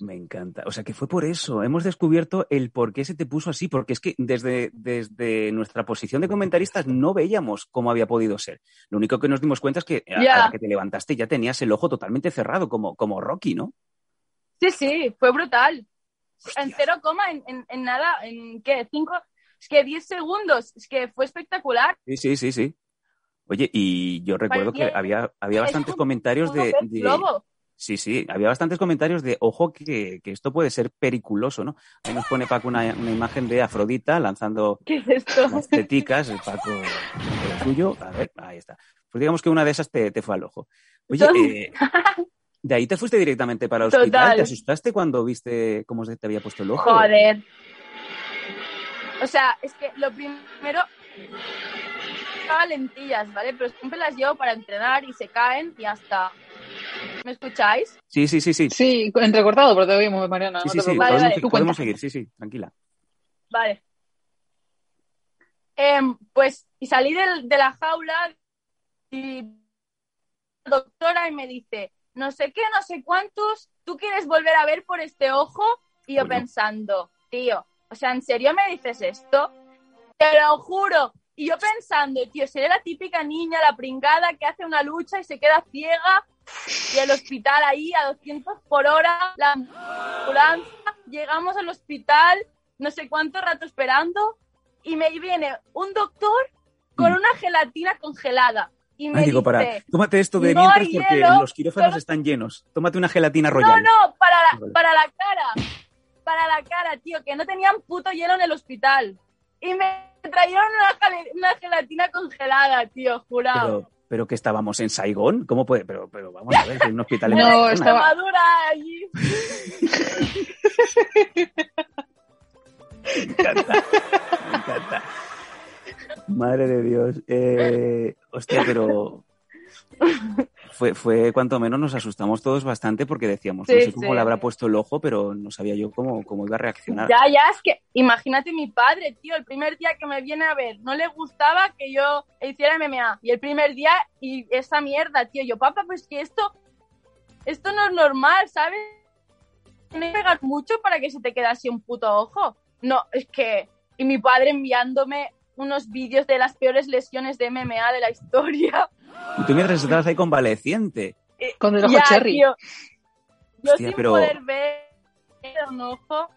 Me encanta. O sea, que fue por eso. Hemos descubierto el por qué se te puso así, porque es que desde, desde nuestra posición de comentaristas no veíamos cómo había podido ser. Lo único que nos dimos cuenta es que a, Ya. a la que te levantaste ya tenías el ojo totalmente cerrado, como, como Rocky, ¿no? sí, sí, fue brutal. Hostia. En cero coma, en, en- en nada, en qué, cinco, es que diez segundos, es que fue espectacular. Sí, sí, sí, sí. Oye, y yo recuerdo que había, había *laughs* es bastantes comentarios de, de-. Sí, sí, había bastantes comentarios de, ojo, que, que esto puede ser periculoso, ¿no? Ahí nos pone Paco una, una imagen de Afrodita lanzando *laughs* ¿Qué es esto? las teticas, el Paco el suyo. A ver, ahí está. Pues digamos que una de esas te, te fue al ojo. Oye, eh, de ahí te fuiste directamente para el hospital. Total. ¿Te asustaste cuando viste cómo se te había puesto el ojo? Joder. O sea, es que lo primero. Llevaba lentillas, ¿vale? Pero siempre las llevo para entrenar y se caen y hasta. ¿Me escucháis? Sí, sí, sí, sí. Sí, entrecortado, pero te oímos, Mariana. Sí, no sí, sí. Vale, podemos, vale. Seguir, sí, sí, tranquila. Vale. Em, pues, y salí del- de la jaula y la doctora y me dice, no sé qué, no sé cuántos, ¿tú quieres volver a ver por este ojo? Y yo Bueno. pensando, tío, o sea, ¿en serio me dices esto? Te lo juro. Y yo pensando, tío, seré la típica niña, la pringada que hace una lucha y se queda ciega y el hospital ahí a 200 por hora, la ambulancia, llegamos al hospital, no sé cuánto rato esperando y me viene un doctor con Mm. una gelatina congelada y me digo, dice, para, tómate esto de "No mientras porque hielo, los quirófanos solo- están llenos. Tómate una gelatina no, royal. no, para la, para la cara, para la cara, tío, que no tenían puto hielo en el hospital. Y me trajeron una, gelatina congelada, tío, jurado. Pero, pero que estábamos en Saigón, ¿cómo puede? Pero, pero vamos a ver, en un hospital en No, estaba- Extremadura allí. *laughs* Me encanta, me encanta. Madre de Dios. Eh, hostia, pero *laughs* fue, fue cuanto menos nos asustamos todos bastante porque decíamos, no sé cómo sí. le habrá puesto el ojo, pero no sabía yo cómo, cómo iba a reaccionar. Ya, ya, es que imagínate mi padre, tío, el primer día que me viene a ver, no le gustaba que yo hiciera MMA. Y el primer día, y esa mierda, tío, yo, papá, pues que esto, esto no es normal, ¿sabes? Tienes que pegar mucho para que se te quede así un puto ojo. No, es que, y mi padre enviándome unos vídeos de las peores lesiones de MMA de la historia. Y tú mientras estabas ahí convaleciente. Con el ojo Ya, cherry. tío. Yo Hostia, sin pero- poder ver un ojo.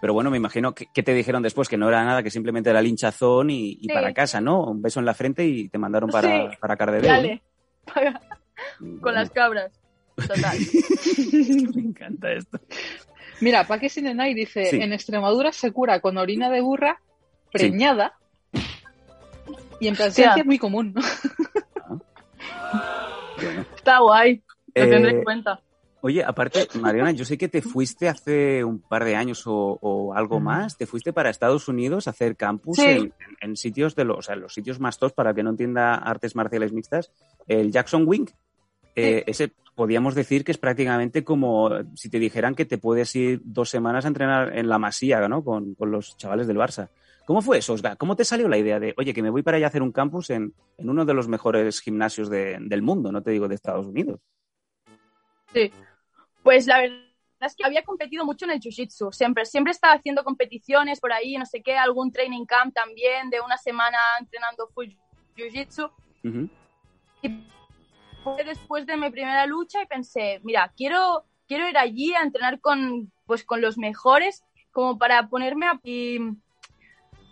Pero bueno, me imagino que, que te dijeron después que no era nada, que simplemente era el hinchazón y, y Sí. para casa, ¿no? Un beso en la frente y te mandaron para, Sí. para Cardedeu. Dale, ¿no? con las cabras. Total. *laughs* Me encanta esto. Mira, Paque Sinenay dice, Sí. en Extremadura se cura con orina de burra preñada y en Plasencia es muy común. *laughs* Bueno. *laughs* Está guay. Lo tendré Eh, en cuenta. Oye, aparte, Mariana, yo sé que te fuiste hace un par de años o, o algo más, te fuiste para Estados Unidos a hacer campus Sí. en, en sitios de los, o sea, los sitios más tops, para que no entienda artes marciales mixtas, el Jackson Wing. eh, ese podríamos decir que es prácticamente como si te dijeran que te puedes ir dos semanas a entrenar en la Masía, ¿no? Con, con los chavales del Barça. ¿Cómo fue eso, Osga? ¿Cómo te salió la idea de, oye, que me voy para allá a hacer un campus en, en uno de los mejores gimnasios de- del mundo, no te digo de Estados Unidos? Sí. Pues la verdad es que había competido mucho en el jiu-jitsu. Siempre, siempre estaba haciendo competiciones por ahí, no sé qué, algún training camp también de una semana entrenando full jiu-jitsu. Ujú. Y fue después de mi primera lucha y pensé, mira, quiero, quiero ir allí a entrenar con, pues, con los mejores, como para ponerme a... Y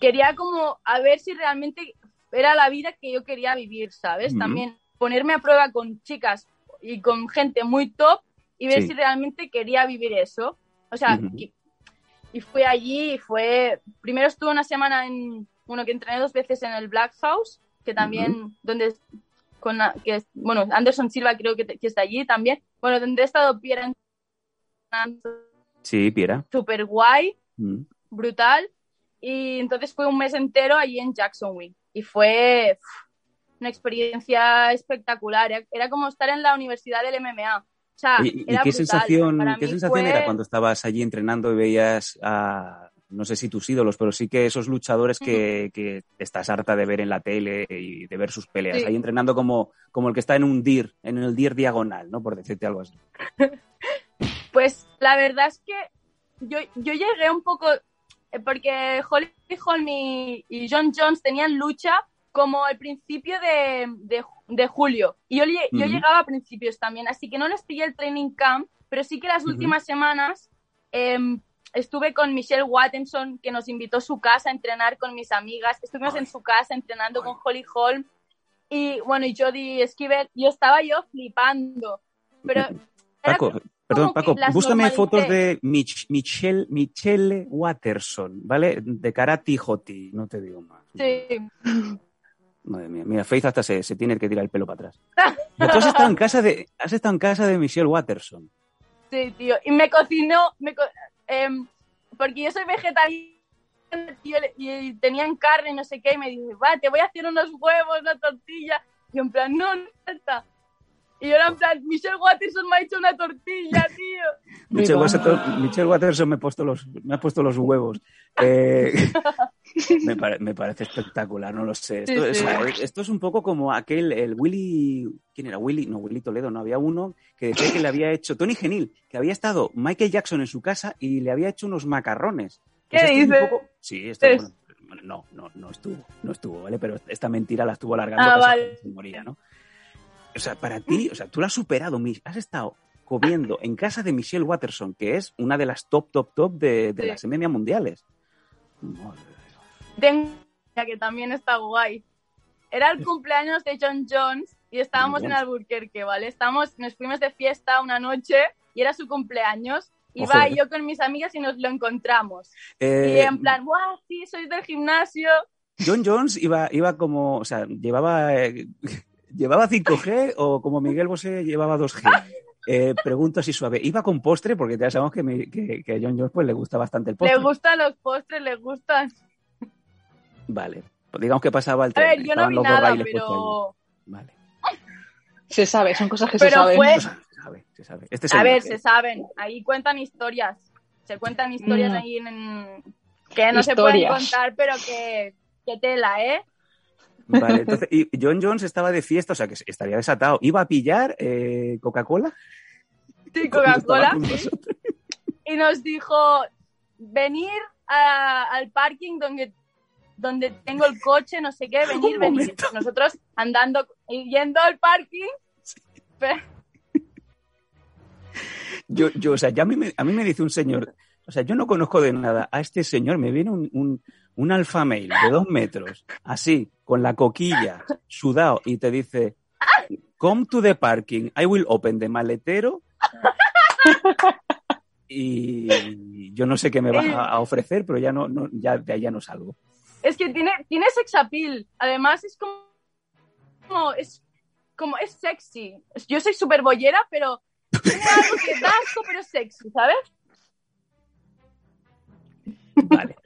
quería como a ver si realmente era la vida que yo quería vivir, ¿sabes? También ponerme a prueba con chicas y con gente muy top y ver Sí. si realmente quería vivir eso. O sea, y, y fui allí y fue... Primero estuve una semana en... Bueno, que entrené dos veces en el Black House, que también, donde con que bueno Anderson Silva creo que, que está allí también bueno donde he estado Piera Sí, Piera. super guay brutal y entonces fue un mes entero allí en Jacksonville y fue una experiencia espectacular era, como estar en la universidad del MMA o sea ¿Y, era qué brutal. sensación, qué sensación fue- era cuando estabas allí entrenando y veías a, no sé si tus ídolos, pero sí que esos luchadores que, que estás harta de ver en la tele y de ver sus peleas, Sí. ahí entrenando como, como el que está en un DIR, en el DIR diagonal, ¿no? Por decirte algo así. *laughs* Pues la verdad es que yo, yo llegué un poco, porque Holly Holm y, y John Jones tenían lucha como al principio de, de- de julio. Y yo, yo Ujú. llegaba a principios también, así que no les pillé el training camp, pero sí que las Ujú. últimas semanas em, estuve con Michelle Wattenson, que nos invitó a su casa a entrenar con mis amigas. Estuvimos en su casa entrenando con Holly Holm y bueno, y Jodie Esquivel. Yo estaba yo flipando, pero Paco, perdón, Paco, búscame normalicé. fotos de Mich- Michelle, Michelle Watterson, ¿vale? De Karate Hoti, no te digo más. Sí. Madre mía, mira, Faith hasta se, se tiene que tirar el pelo para atrás. Tú has estado en casa de, has estado en casa de Michelle Watterson. Sí, tío. Y me cocinó, me co- em, porque yo soy vegetariana, tío, y tenían carne, no sé qué, y me dice, va, te voy a hacer unos huevos, una tortilla. Y en plan, no, no está. Y yo era en plan, Michelle Watterson me ha hecho una tortilla, tío. *laughs* Michelle. Watterson, Michelle Watterson me, ha puesto los, me ha puesto los huevos. *laughs* Eh, *laughs* me, pare- me parece espectacular, no lo sé. Esto, Sí, es, sí. esto es un poco como aquel, el Willy, ¿quién era? Willy, no, Willy Toledo, no, había uno que decía que le había hecho, Tony Genil, que había estado Michael Jackson en su casa y le había hecho unos macarrones. ¿Qué Pues es dices? poco- Sí, esto Es- bueno, no, no, no estuvo, no estuvo, ¿vale? Pero esta mentira la estuvo alargando Ah, vale. que se moría, ¿no? O sea, para ti, o sea, tú la has superado, has estado comiendo en casa de Michelle Watterson, que es una de las top, top, top de, de Sí. las MMA mundiales. Madre. Tengo que también está guay. Era el cumpleaños de John Jones y estábamos en Jones. Albuquerque, ¿vale? Estamos, nos fuimos de fiesta una noche y era su cumpleaños. Ojo, Iba eh. yo con mis amigas y nos lo encontramos. y Eh, en plan, ¡guau! Sí, sois del gimnasio. John Jones iba, iba como, o sea, llevaba, eh, llevaba 5G o como Miguel Bosé llevaba 2G. *laughs* Eh, pregunto así suave. ¿Iba con postre? Porque ya sabemos que, mi- que, que a John Jones pues, le gusta bastante el postre. Le gustan los postres, le gustan. Vale. Pues digamos que pasaba el A tren. ver, yo no vi nada, pero. Vale. Se sabe, son cosas que se Pero saben. fue- Se sabe, se sabe. Este A ver, se saben. Ahí cuentan historias. Se cuentan historias Mm. ahí en, que no se pueden contar, pero que, que tela, ¿eh? Vale, *laughs* entonces, y John Jones estaba de fiesta, o sea que estaría desatado. ¿Iba a pillar eh, Coca-Cola? Sí, Coca-Cola. Y nos dijo, venir a- al parking donde, donde tengo el coche, no sé qué, venir, venir. Nosotros andando, yendo al parking. Pero- Yo, yo, o sea, ya a mí, me, a mí me dice un señor, o sea, yo no conozco de nada a este señor, me viene un, un, un alfa male de dos metros, así, con la coquilla, sudado, y te dice, come to the parking, I will open the maletero. Y yo no sé qué me vas a, ofrecer, pero ya no, no, ya de ahí ya no salgo. es que tiene, tiene sex appeal. Además, es como, como- es como es sexy. Yo soy súper bollera, pero algo que asco, pero es sexy, ¿sabes? Vale.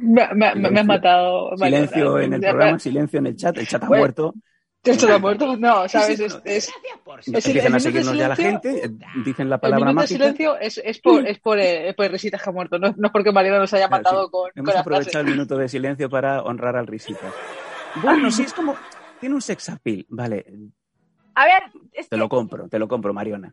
Me, me- has matado. Silencio en el programa, silencio en el chat, el chat ha Bueno, muerto. ¿Esto está muerto? No, ¿sabes? Es, es- Es el- Empiezan el a ya la silencio- gente, eh, dicen la el palabra minuto de mágica. silencio es, es por, es por, eh, por el Risitas que ha muerto, no, no es porque Mariana nos haya Claro, matado sí. con, Hemos con la aprovechado frase. el minuto de silencio para honrar al risita. Bueno, sí, es como. Tiene un sex appeal. Vale, A ver, es te que, lo compro, te lo compro, Mariona.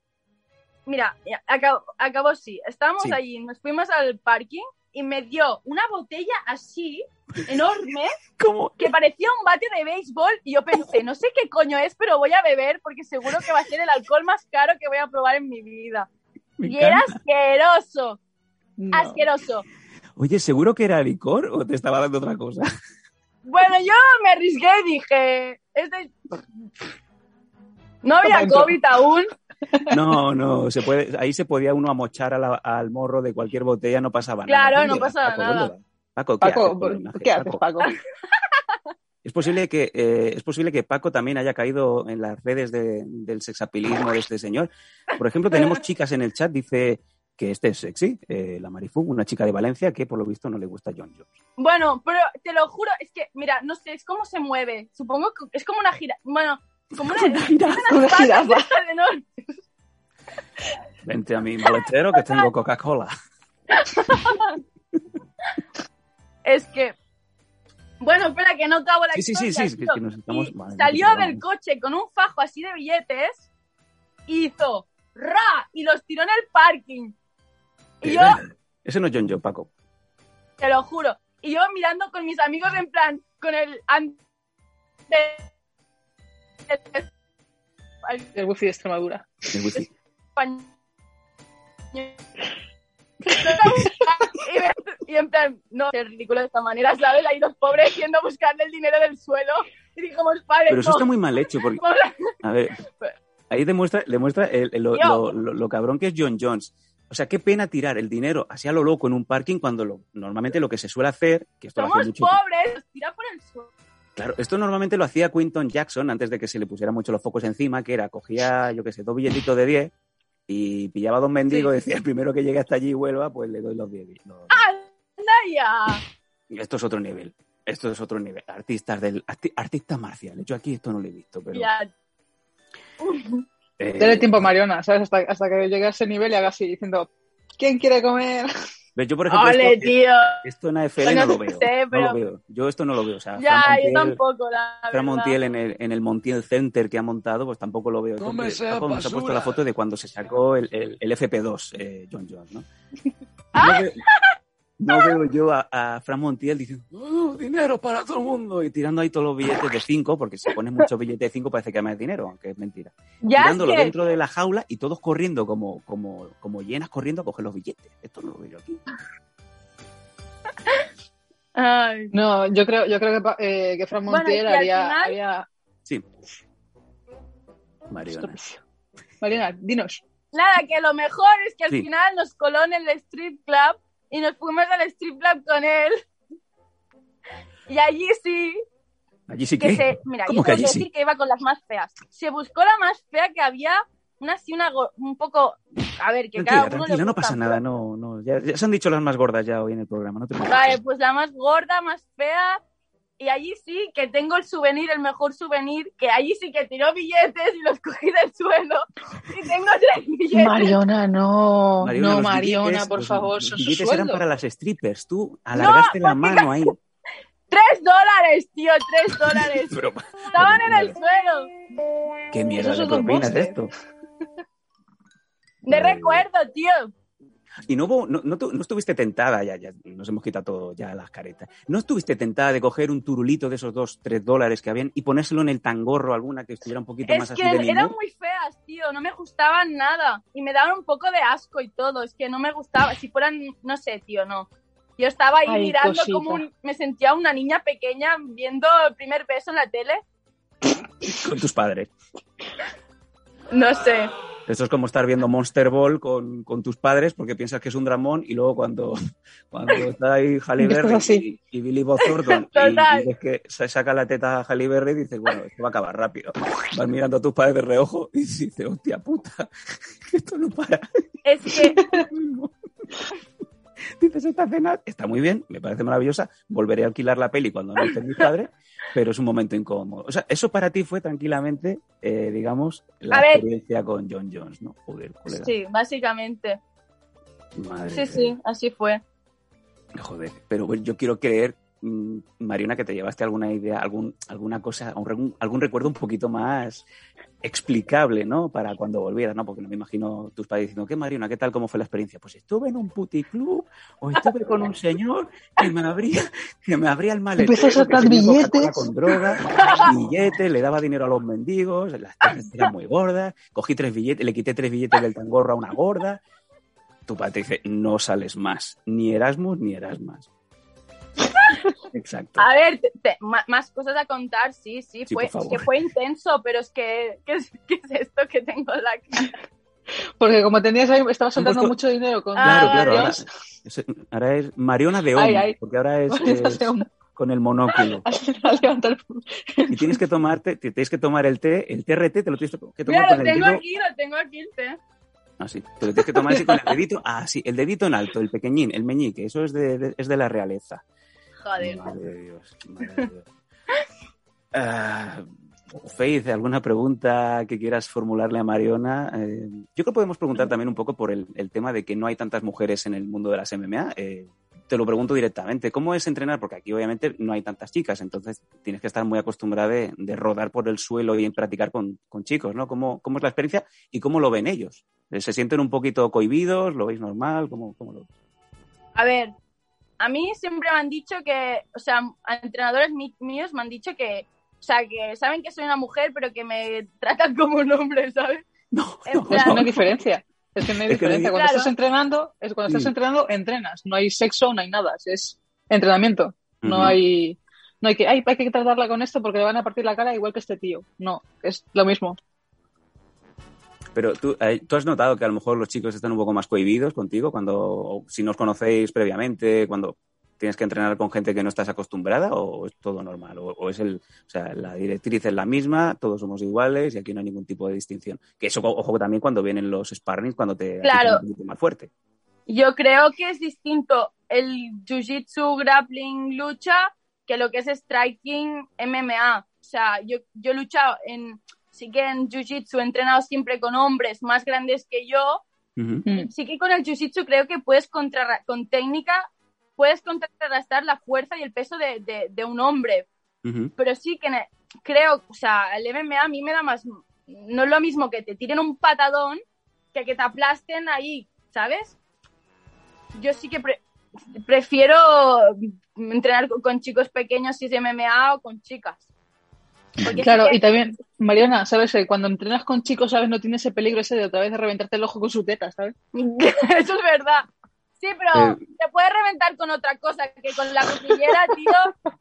mira, acabó, acabó sí. Estábamos Sí. allí, nos fuimos al parking y me dio una botella así, enorme, *laughs* ¿Cómo? que parecía un bate de béisbol y yo pensé, no sé qué coño es, pero voy a beber porque seguro que va a ser el alcohol más caro que voy a probar en mi vida. Me y era asqueroso, No. asqueroso. Oye, ¿seguro que era licor o te estaba dando otra cosa? Bueno, yo me arriesgué y dije, este... *laughs* no había. COVID aún, No, no, se puede, ahí se podía uno amochar a la- al morro de cualquier botella, no pasaba nada. Claro, ¿Dónde no pasaba Paco? nada. Paco, ¿qué Paco, haces por? ¿qué haces, Paco? Paco? Es posible que eh, es posible que Paco también haya caído en las redes de- del sexapilismo de este señor. Por ejemplo, tenemos chicas en el chat, dice que este es sexy, eh, la Marifu, una chica de Valencia que por lo visto no le gusta John Jones. Bueno, pero te lo juro, es que, mira, no sé, es cómo se mueve. Supongo que es como una gira. Bueno, como *laughs* una, Una jirafa. estas *laughs* enormes. Vente a mi maletero que tengo Coca-Cola. *laughs* Es que. Bueno, espera, que no acabo la Sí, sí, sí, historia, sí, es que- tío. que nos estamos- Y vale, salió vamos. del coche con un fajo así de billetes hizo ¡ra! y los tiró en el parking. Y yo, Ese no es John Jones, Paco. te lo juro, y yo mirando con mis amigos en plan, con el. de- el- wifi de Extremadura. El wifi. y, en plan, no, es ridículo de esta manera, ¿sabes? Ahí los pobres yendo a buscarle el dinero del suelo y dijimos, padre, Pero eso no, está muy mal hecho porque, a- ver, Ahí demuestra, demuestra el- el- lo, Yo. lo- lo- lo cabrón que es John Jones. O sea, qué pena tirar el dinero así a lo loco en un parking cuando lo, normalmente lo que se suele hacer, que esto lo hace Somos mucho, pobres, tira por el suelo. Claro, esto normalmente lo hacía Quinton Jackson antes de que se le pusieran mucho los focos encima, que era, cogía, yo qué sé, dos billetitos de 10 y pillaba a dos mendigos y decía, el primero que llegue hasta allí y vuelva, pues le doy los 10. los- ¡Anda ya! Esto es otro nivel. Esto es otro nivel. Artistas del arti- artistas marciales. Yo aquí esto no lo he visto, pero... Ya. eh, Dale tiempo a Mariona, ¿sabes? Hasta, hasta que llegue a ese nivel y haga así diciendo, ¿quién quiere comer? Ves, yo, por ejemplo, ¡Ole, esto, tío! esto en AFL Bueno, no lo veo. sé, No pero- lo veo. Yo esto no lo veo. O sea, Ya, Fran yo Montiel- tampoco, la Fran. Montiel en el, en el Montiel Center que ha montado, pues tampoco lo veo. No seas Paco nos ha puesto la foto de cuando se sacó el, el- el FP2, eh, John Jones, ¿no? *laughs* Ah. No veo, yo a, a Fran Montiel diciendo, "Oh, dinero para todo el mundo, y tirando ahí todos los billetes de 5, porque si pones muchos billetes de 5 parece que hay más dinero, aunque es mentira. Ya es Tirándolo que- dentro de la jaula y todos corriendo como, como, como llenas corriendo a coger los billetes. Esto no lo veo yo aquí. *laughs* Ay. No, yo creo, yo creo que, pa- eh, que Fran Montiel haría, final- haría- Sí. Mariona. Mariona, dinos. Nada, que lo mejor es que al Sí. final nos coló en el strip club y nos fuimos al strip club con él. Y allí sí, Allí sí que que... se, mira, ¿Cómo yo que tengo que allí sí? decir que iba con las más feas. Se buscó la más fea que había, una así, una un poco, a ver, que cada Tranquila, uno le tranquila, no pasa nada, no, no. Ya, ya se han dicho las más gordas ya hoy en el programa, no te preocupes. Vale, pues la más gorda, más fea. Y allí sí que tengo el souvenir, el mejor souvenir, que allí sí que tiró billetes y los cogí del suelo. Y tengo tres billetes. Mariona, no. Mariona, no, Mariona, billetes- por los- favor, los billetes eran para las strippers. Tú alargaste la porque- mano ahí. Tres dólares, tío, tres *laughs* dólares. Pero, Estaban en el suelo. ¿Qué mierda de propina esto? De recuerdo, tío. Y no, hubo- no, no no estuviste tentada, ya, ya nos hemos quitado todo ya las caretas. ¿No estuviste tentada de coger un turulito de esos dos, tres dólares que habían y ponérselo en el tangorro alguna que estuviera un poquito Es más que así de eran limón? muy feas, tío. No me gustaban nada. Y me daban un poco de asco y todo. Es que no me gustaba. Si fueran, no sé, tío, no. Yo estaba ahí Ay, mirando cosita. como un- me sentía una niña pequeña viendo el primer beso en la tele. *laughs* Con tus padres. No sé. Esto es como estar viendo Monster Ball con, con tus padres porque piensas que es un dramón y luego cuando, *laughs* cuando está ahí Halle Berry y, y Billy Bob Thornton y, Total. y ves que se saca la teta a Halle Berry y dices, bueno, esto va a acabar rápido. Vas mirando a tus padres de reojo y dices, hostia puta, *laughs* esto no para. Es que *laughs* *laughs* Dices, esta cena está muy bien, me parece maravillosa, volveré a alquilar la peli cuando no estén mis padres, *laughs* pero es un momento incómodo. O sea, eso para ti fue tranquilamente, eh, digamos, la A ver. experiencia con John Jones, ¿no? Joder, colega. sí, básicamente. Madre Sí, sí, así fue. Joder, pero bueno, yo quiero creer, mm, Mariona, que te llevaste alguna idea, algún, alguna cosa, algún, algún recuerdo un poquito más explicable, ¿no? Para cuando volvieras, ¿no? Porque no me imagino tus padres diciendo, ¿qué Mariona? ¿Qué tal? ¿Cómo fue la experiencia? Pues estuve en un puticlub o estuve con un señor que me abría, que me abría el maletero. Empezó a billetes. Con droga, billetes, le daba dinero a los mendigos, las tetas eran muy gordas, cogí tres billetes, le quité tres billetes del tangorro a una gorda. Tu padre te dice, no sales más, ni Erasmus ni Erasmus. Exacto. A ver, te- te- ma- más cosas a contar, sí, sí, Sí, fue, que fue intenso, pero es que, ¿qué es, qué es esto que tengo en la cara? Porque como tenías ahí, estabas soltando mucho dinero con Claro, Ah, claro. Ahora, es, ahora es Mariona de Ay, ay. porque ahora es, *laughs* con el monóculo. *laughs* Y tienes que tomarte, te tienes que tomar el té, el TRT te lo tienes que tomar Mira, con lo el tengo dedo. aquí, lo tengo aquí el té. Ah, sí. Te lo tienes que tomar así con el dedito. Ah, sí, el dedito en alto, el pequeñín, el meñique. Eso es de, de- es de la realeza. Joder. Madre de Dios, madre de Dios. *laughs* Ah, Faith, ¿alguna pregunta que quieras formularle a Mariona? Eh, yo creo que podemos preguntar también un poco por el, el tema de que no hay tantas mujeres en el mundo de las MMA. Eh, te lo pregunto directamente. ¿Cómo es entrenar? Porque aquí obviamente no hay tantas chicas, entonces tienes que estar muy acostumbrada de, de rodar por el suelo y practicar con, con chicos, ¿no? ¿Cómo, ¿Cómo es la experiencia y cómo lo ven ellos? ¿Se sienten un poquito cohibidos? ¿Lo veis normal? ¿Cómo, cómo lo A ver, a mí siempre me han dicho que, o sea, a entrenadores míos me han dicho que, o sea, que saben que soy una mujer, pero que me *laughs* tratan como un hombre, ¿sabes? No, no, plan- Es que no no. hay diferencia. Es que no hay diferencia. Cuando Claro. estás entrenando, es cuando estás Mm. entrenando, entrenas. No hay sexo, no hay nada. Es entrenamiento. No hay, no hay que, ay, hay que tratarla con esto porque le van a partir la cara igual que este tío. No, es lo mismo. Pero tú, eh, tú has notado que a lo mejor los chicos están un poco más cohibidos contigo cuando, o si no os conocéis previamente, cuando tienes que entrenar con gente que no estás acostumbrada o es todo normal o, o es el, o sea, la directriz es la misma, todos somos iguales y aquí no hay ningún tipo de distinción. Que eso, ojo, también cuando vienen los sparrings, cuando te Claro. un más fuerte. Yo creo que es distinto el jiu-jitsu, grappling, lucha, que lo que es striking, MMA. O sea, yo, yo he luchado en, sí que en jiu-jitsu he entrenado siempre con hombres más grandes que yo. Ujú. Mm. Sí que con el jiu-jitsu creo que puedes con técnica, puedes contrarrestar la fuerza y el peso de, de, de un hombre. Ujú. Pero sí que ne- creo, o sea, el MMA a mí me da más, no es lo mismo que te tiren un patadón que que te aplasten ahí, ¿sabes? Yo sí que pre- prefiero entrenar con, con chicos pequeños si es MMA o con chicas. Porque Claro, y también, Mariana, ¿sabes? Que cuando entrenas con chicos, ¿sabes? No tiene ese peligro ese de otra vez de reventarte el ojo con su teta, ¿sabes? *laughs* Eso es verdad. Sí, pero Eh. te puedes reventar con otra cosa que con la costillera, tío.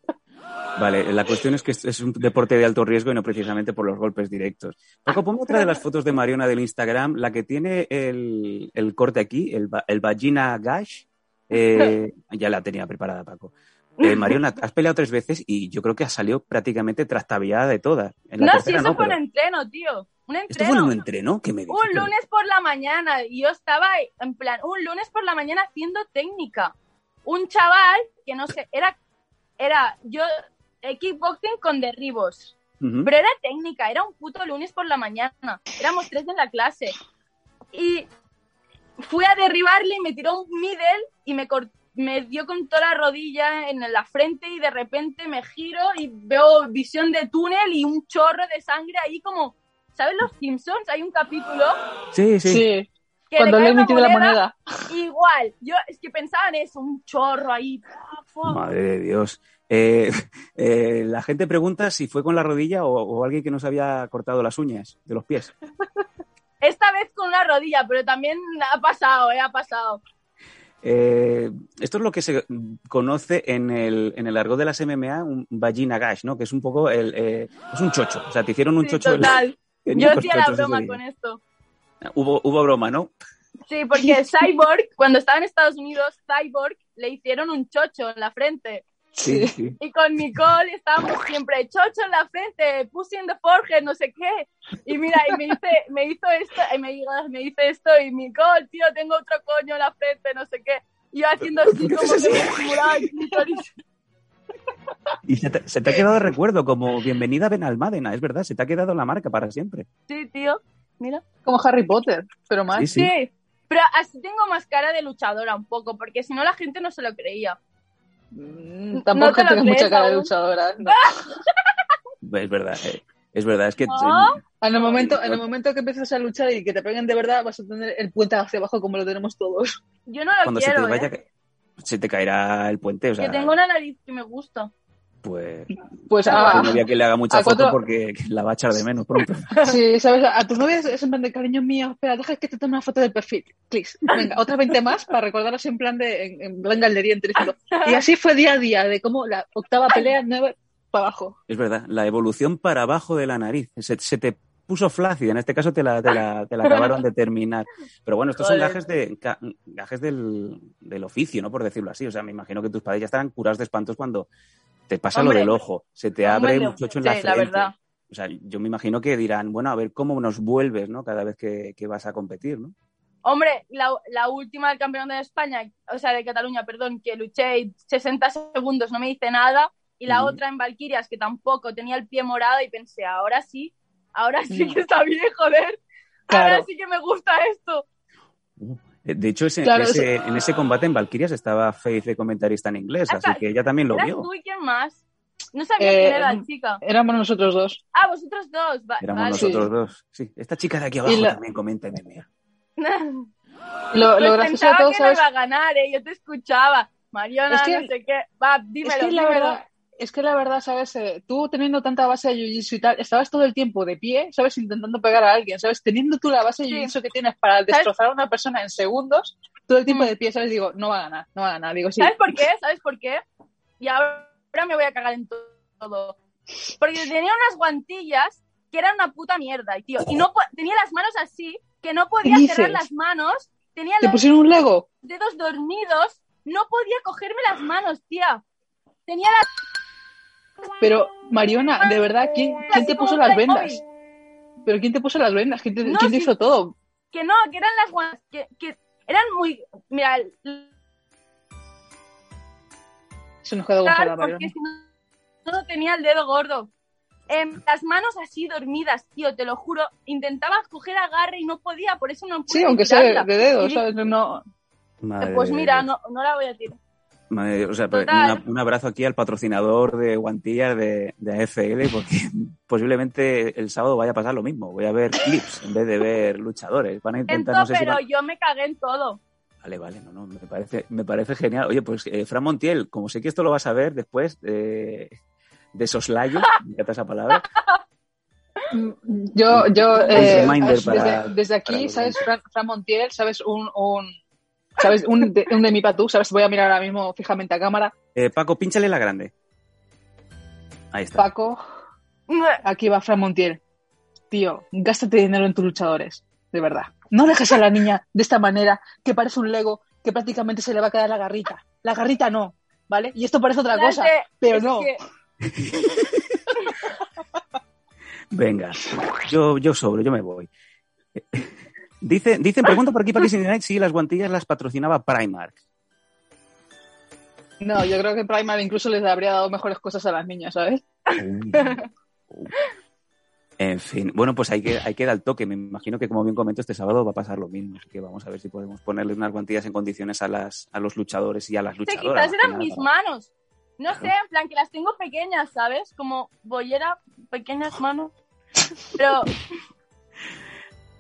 Vale, la cuestión es que es- un deporte de alto riesgo y no precisamente por los golpes directos. Paco, ponme otra de las fotos de Mariona del Instagram, la que tiene el, el corte aquí, el, el vagina gash. Eh, ya la tenía preparada, Paco. Eh, Mariona, has peleado tres veces y yo creo que has salido prácticamente trastabillada de todas. En No, sí, eso no, fue un pero- entreno, tío. Un entreno. ¿Esto fue un entreno? ¿Qué me dices? Un lunes por la mañana y yo estaba en plan, un lunes por la mañana haciendo técnica. Un chaval que no sé, era, era yo, kickboxing con derribos. Pero era técnica, era un puto lunes por la mañana. Éramos tres en la clase. Y fui a derribarle y me tiró un middle y me, me dio con toda la rodilla en la frente y de repente me giro y veo visión de túnel y un chorro de sangre ahí como... ¿Sabes los Simpsons? Hay un capítulo Sí, sí. Sí, que cuando le le la moneda. Igual, yo es que pensaba en eso, un chorro ahí. Madre de Dios. Eh, eh, la gente pregunta si fue con la rodilla o, o alguien que nos había cortado las uñas de los pies. Esta vez con una rodilla, pero también ha pasado, eh, ha pasado. Eh, esto es lo que se conoce en el, en el argot de las MMA, un vagina gash, ¿no? Que es un poco el, eh, es un chocho. O sea, te hicieron un Sí, chocho. total. *laughs* tenía Yo hacía la broma con esto. Hubo, hubo broma, ¿no? Sí, porque Cyborg, cuando estaba en Estados Unidos, Cyborg le hicieron un chocho en la frente. Sí, sí. Y con Nicole estábamos siempre, chocho en la frente, pussy in the forehead, no sé qué. Y mira, y me hice, me hizo esto, y me, me hice esto, y Nicole, tío, tengo otro coño en la frente, no sé qué. Y yo haciendo así *laughs* como que me estimulaba el clítoris. Y se te, se te ha quedado recuerdo como bienvenida a Benalmádena, es verdad, se te ha quedado la marca para siempre. Sí, tío, mira. Como Harry Potter, pero más. Sí, sí. Sí, pero así tengo más cara de luchadora un poco, porque si no la gente no se lo creía. Mm, No Tampoco tengas mucha cara de luchadora. *laughs* no. Es verdad, eh, es verdad, es que ¿No? En el, momento, en el momento que empiezas a luchar y que te peguen de verdad, vas a tener el puente hacia abajo como lo tenemos todos. Yo no lo cuando se te vaya, ¿eh? se te caerá el puente, o sea, Que tengo una nariz que me gusta. Pues Pues a a, tu novia que le haga mucha foto cuatro- porque la va a echar de menos pronto. *laughs* sí, ¿sabes? a tu novia es, en plan de cariño mío, espera, deja que te tome una foto del perfil. Clis. Venga, otras 20 más para recordarlas en plan de en, en plan galería. Y así fue día a día, de cómo la octava pelea, nueve para abajo. Es verdad, la evolución para abajo de la nariz. Se, se te puso flácida, en este caso te la, te la, te la acabaron de terminar. Pero bueno, estos son gajes, de, ga- gajes del, del oficio, ¿no? Por decirlo así. O sea, me imagino que tus padres ya estarán curados de espantos cuando te pasa Hombre. lo del ojo, se te abre chocho en la frente. la verdad. O sea, yo me imagino que dirán, bueno, a ver cómo nos vuelves, ¿no? Cada vez que, que vas a competir, ¿no? Hombre, la, la última del campeonato de España, o sea, de Cataluña, perdón, que luché 60 segundos, no me hice nada. Y la otra en Valquirias, que tampoco tenía el pie morado y pensé, ahora sí, ahora sí Mm. que está bien, joder. Claro. Ahora sí que me gusta esto. Eh, De hecho, ese- Claro, ese- en ese combate en Valkyrias estaba Faith de comentarista en inglés, así que ella también lo ¿Eras vio. tú y quién más? No sabía Eh, quién era la chica. Éramos nosotros dos. Ah, vosotros dos. Va- Éramos vale. nosotros dos. Sí, esta chica de aquí abajo la- también comenta MMA. *laughs* Y Lo, lo Pues gracioso de pensaba todo, que no ¿sabes? iba a ganar, ¿eh? Yo te escuchaba. Mariona, Es que- no sé qué. Va, dímelo, es que la dímelo. verdad, es que la verdad, ¿sabes? Eh, tú teniendo tanta base de jiu-jitsu y tal, estabas todo el tiempo de pie, ¿sabes? Intentando pegar a alguien, ¿sabes? Teniendo tú la base de jiu-jitsu que tienes para destrozar a una persona en segundos, todo el tiempo Mm. de pie, ¿sabes? Digo, no va a ganar, no va a ganar. Digo, sí. ¿Sabes por qué? ¿Sabes por qué? Y ahora me voy a cagar en to- todo. Porque tenía unas guantillas que era una puta mierda, y tío. Y no tenía las manos así, que no podía cerrar las manos, tenía ¿Te los pusieron un Lego? dedos dormidos, no podía cogerme las manos, tía. Tenía las Pero, Mariona, de verdad, ¿quién, quién te puso las vendas? ¿Pero quién te puso las vendas? ¿Quién te, No, quién te sí. hizo todo? que no, que eran las guantes, que, que eran muy, mira, Se nos quedó porque Mariona. si no, no tenía el dedo gordo. Em, las manos así dormidas, tío, te lo juro. Intentaba coger agarre y no podía, por eso no pude Sí, aunque sea de, de dedos, Y- ¿sabes? No, Madre Pues mira, no, no la voy a tirar. Madre- o sea, pues, una- un abrazo aquí al patrocinador de guantillas de, de AFL, porque *laughs* posiblemente el sábado vaya a pasar lo mismo. Voy a ver clips en vez de ver luchadores. Van a intentar, no Entonces, sé si pero van- yo me cagué en todo. Vale, vale, no, no, me parece, me parece genial. Oye, pues eh, Fran Montiel, como sé que esto lo vas a ver después de, de soslayo, *laughs* me encanta esa palabra, Yo, yo, eh, desde, para- desde para aquí, ¿sabes? Fran, Fran Montiel, ¿sabes? Un, un, ¿sabes? Un de, un de mi patú, ¿sabes? Voy a mirar ahora mismo fijamente a cámara. Eh, Paco, pínchale la grande. Ahí está. Paco, aquí va Fran Montiel. Tío, gástate dinero en tus luchadores, de verdad. No dejes a la niña de esta manera, que parece un Lego, que prácticamente se le va a quedar la garrita. La garrita no, ¿vale? Y esto parece otra cosa, pero no. que- *laughs* Venga, yo, yo sobro, yo me voy. Dice, dicen, pregunto por aquí para Kissing Night *laughs* si las guantillas las patrocinaba Primark. No, yo creo que Primal incluso les habría dado mejores cosas a las niñas, ¿sabes? En fin, bueno, pues hay que, hay que dar el toque. Me imagino que, como bien comento, este sábado va a pasar lo mismo. Así que vamos a ver si podemos ponerle unas guantillas en condiciones a, las, a los luchadores y a las luchadoras. quizás eran nada, mis para- manos. No sé, en plan que las tengo pequeñas, ¿sabes? Como bollera, pequeñas manos. Pero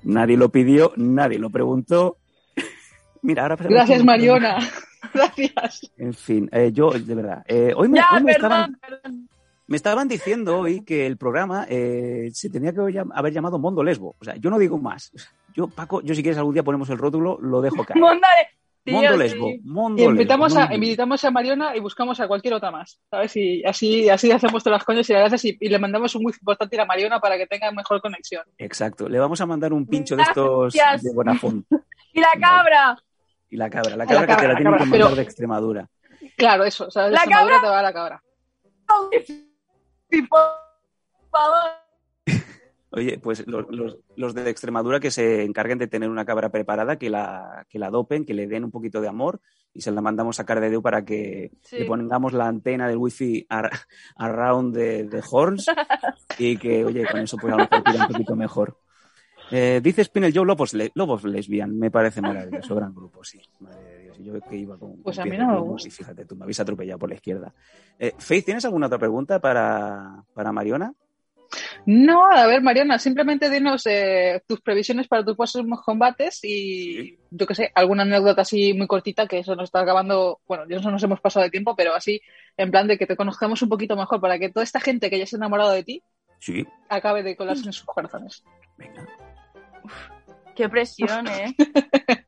Nadie lo pidió, nadie lo preguntó. *laughs* Mira, ahora... Gracias, Mariona. *laughs* Gracias. En fin, eh, yo, de verdad, eh, hoy, me, ya, hoy me perdón, estaban, perdón. me estaban diciendo hoy que el programa eh, se tenía que haber llam- haber llamado Mondo Lesbo. O sea, yo no digo más. Yo, Paco, yo si quieres algún día ponemos el rótulo, lo dejo caer. *laughs* sí. Lesbo, Mondo Y invitamos Lesbo, a, muy invitamos a Mariona y buscamos a cualquier otra más. ¿Sabes? Y así, así hacemos todas las coñas y las gracias y, y le mandamos un wifi portátil a Mariona para que tenga mejor conexión. Exacto, le vamos a mandar un pincho de estos de Bonafont. *laughs* Y la cabra. Y la cabra, la cabra que te la la tienen que cabra, mandar pero- de Extremadura. Claro, eso. ¿sabes? La Extremadura cabra- te va a la cabra. Oye, pues los, los- los de Extremadura que se encarguen de tener una cabra preparada, que la, que la dopen, que le den un poquito de amor y se la mandamos a Cardedeu para que Sí. le pongamos la antena del wifi ar- around de, de Horns *laughs* y que, oye, con eso pues a lo mejor tira un poquito mejor. Eh, dice Spinel Joe Lobos, le- Lobos Lesbian, me parece maravilloso, gran grupo, sí. Madre de Dios, yo que iba con... Pues con a mí no me gusta. Y fíjate, tú me habéis atropellado por la izquierda. Eh, Faith, ¿tienes alguna otra pregunta para, para Mariona? No, a ver, Mariona, simplemente dinos eh, tus previsiones para tus próximos combates y yo qué sé, alguna anécdota así muy cortita que eso nos está acabando, bueno, ya nos hemos pasado de tiempo, pero así en plan de que te conozcamos un poquito mejor para que toda esta gente que ya se ha enamorado de ti Sí, acabe de colarse en sus corazones. venga. Qué presión, ¿eh? *laughs*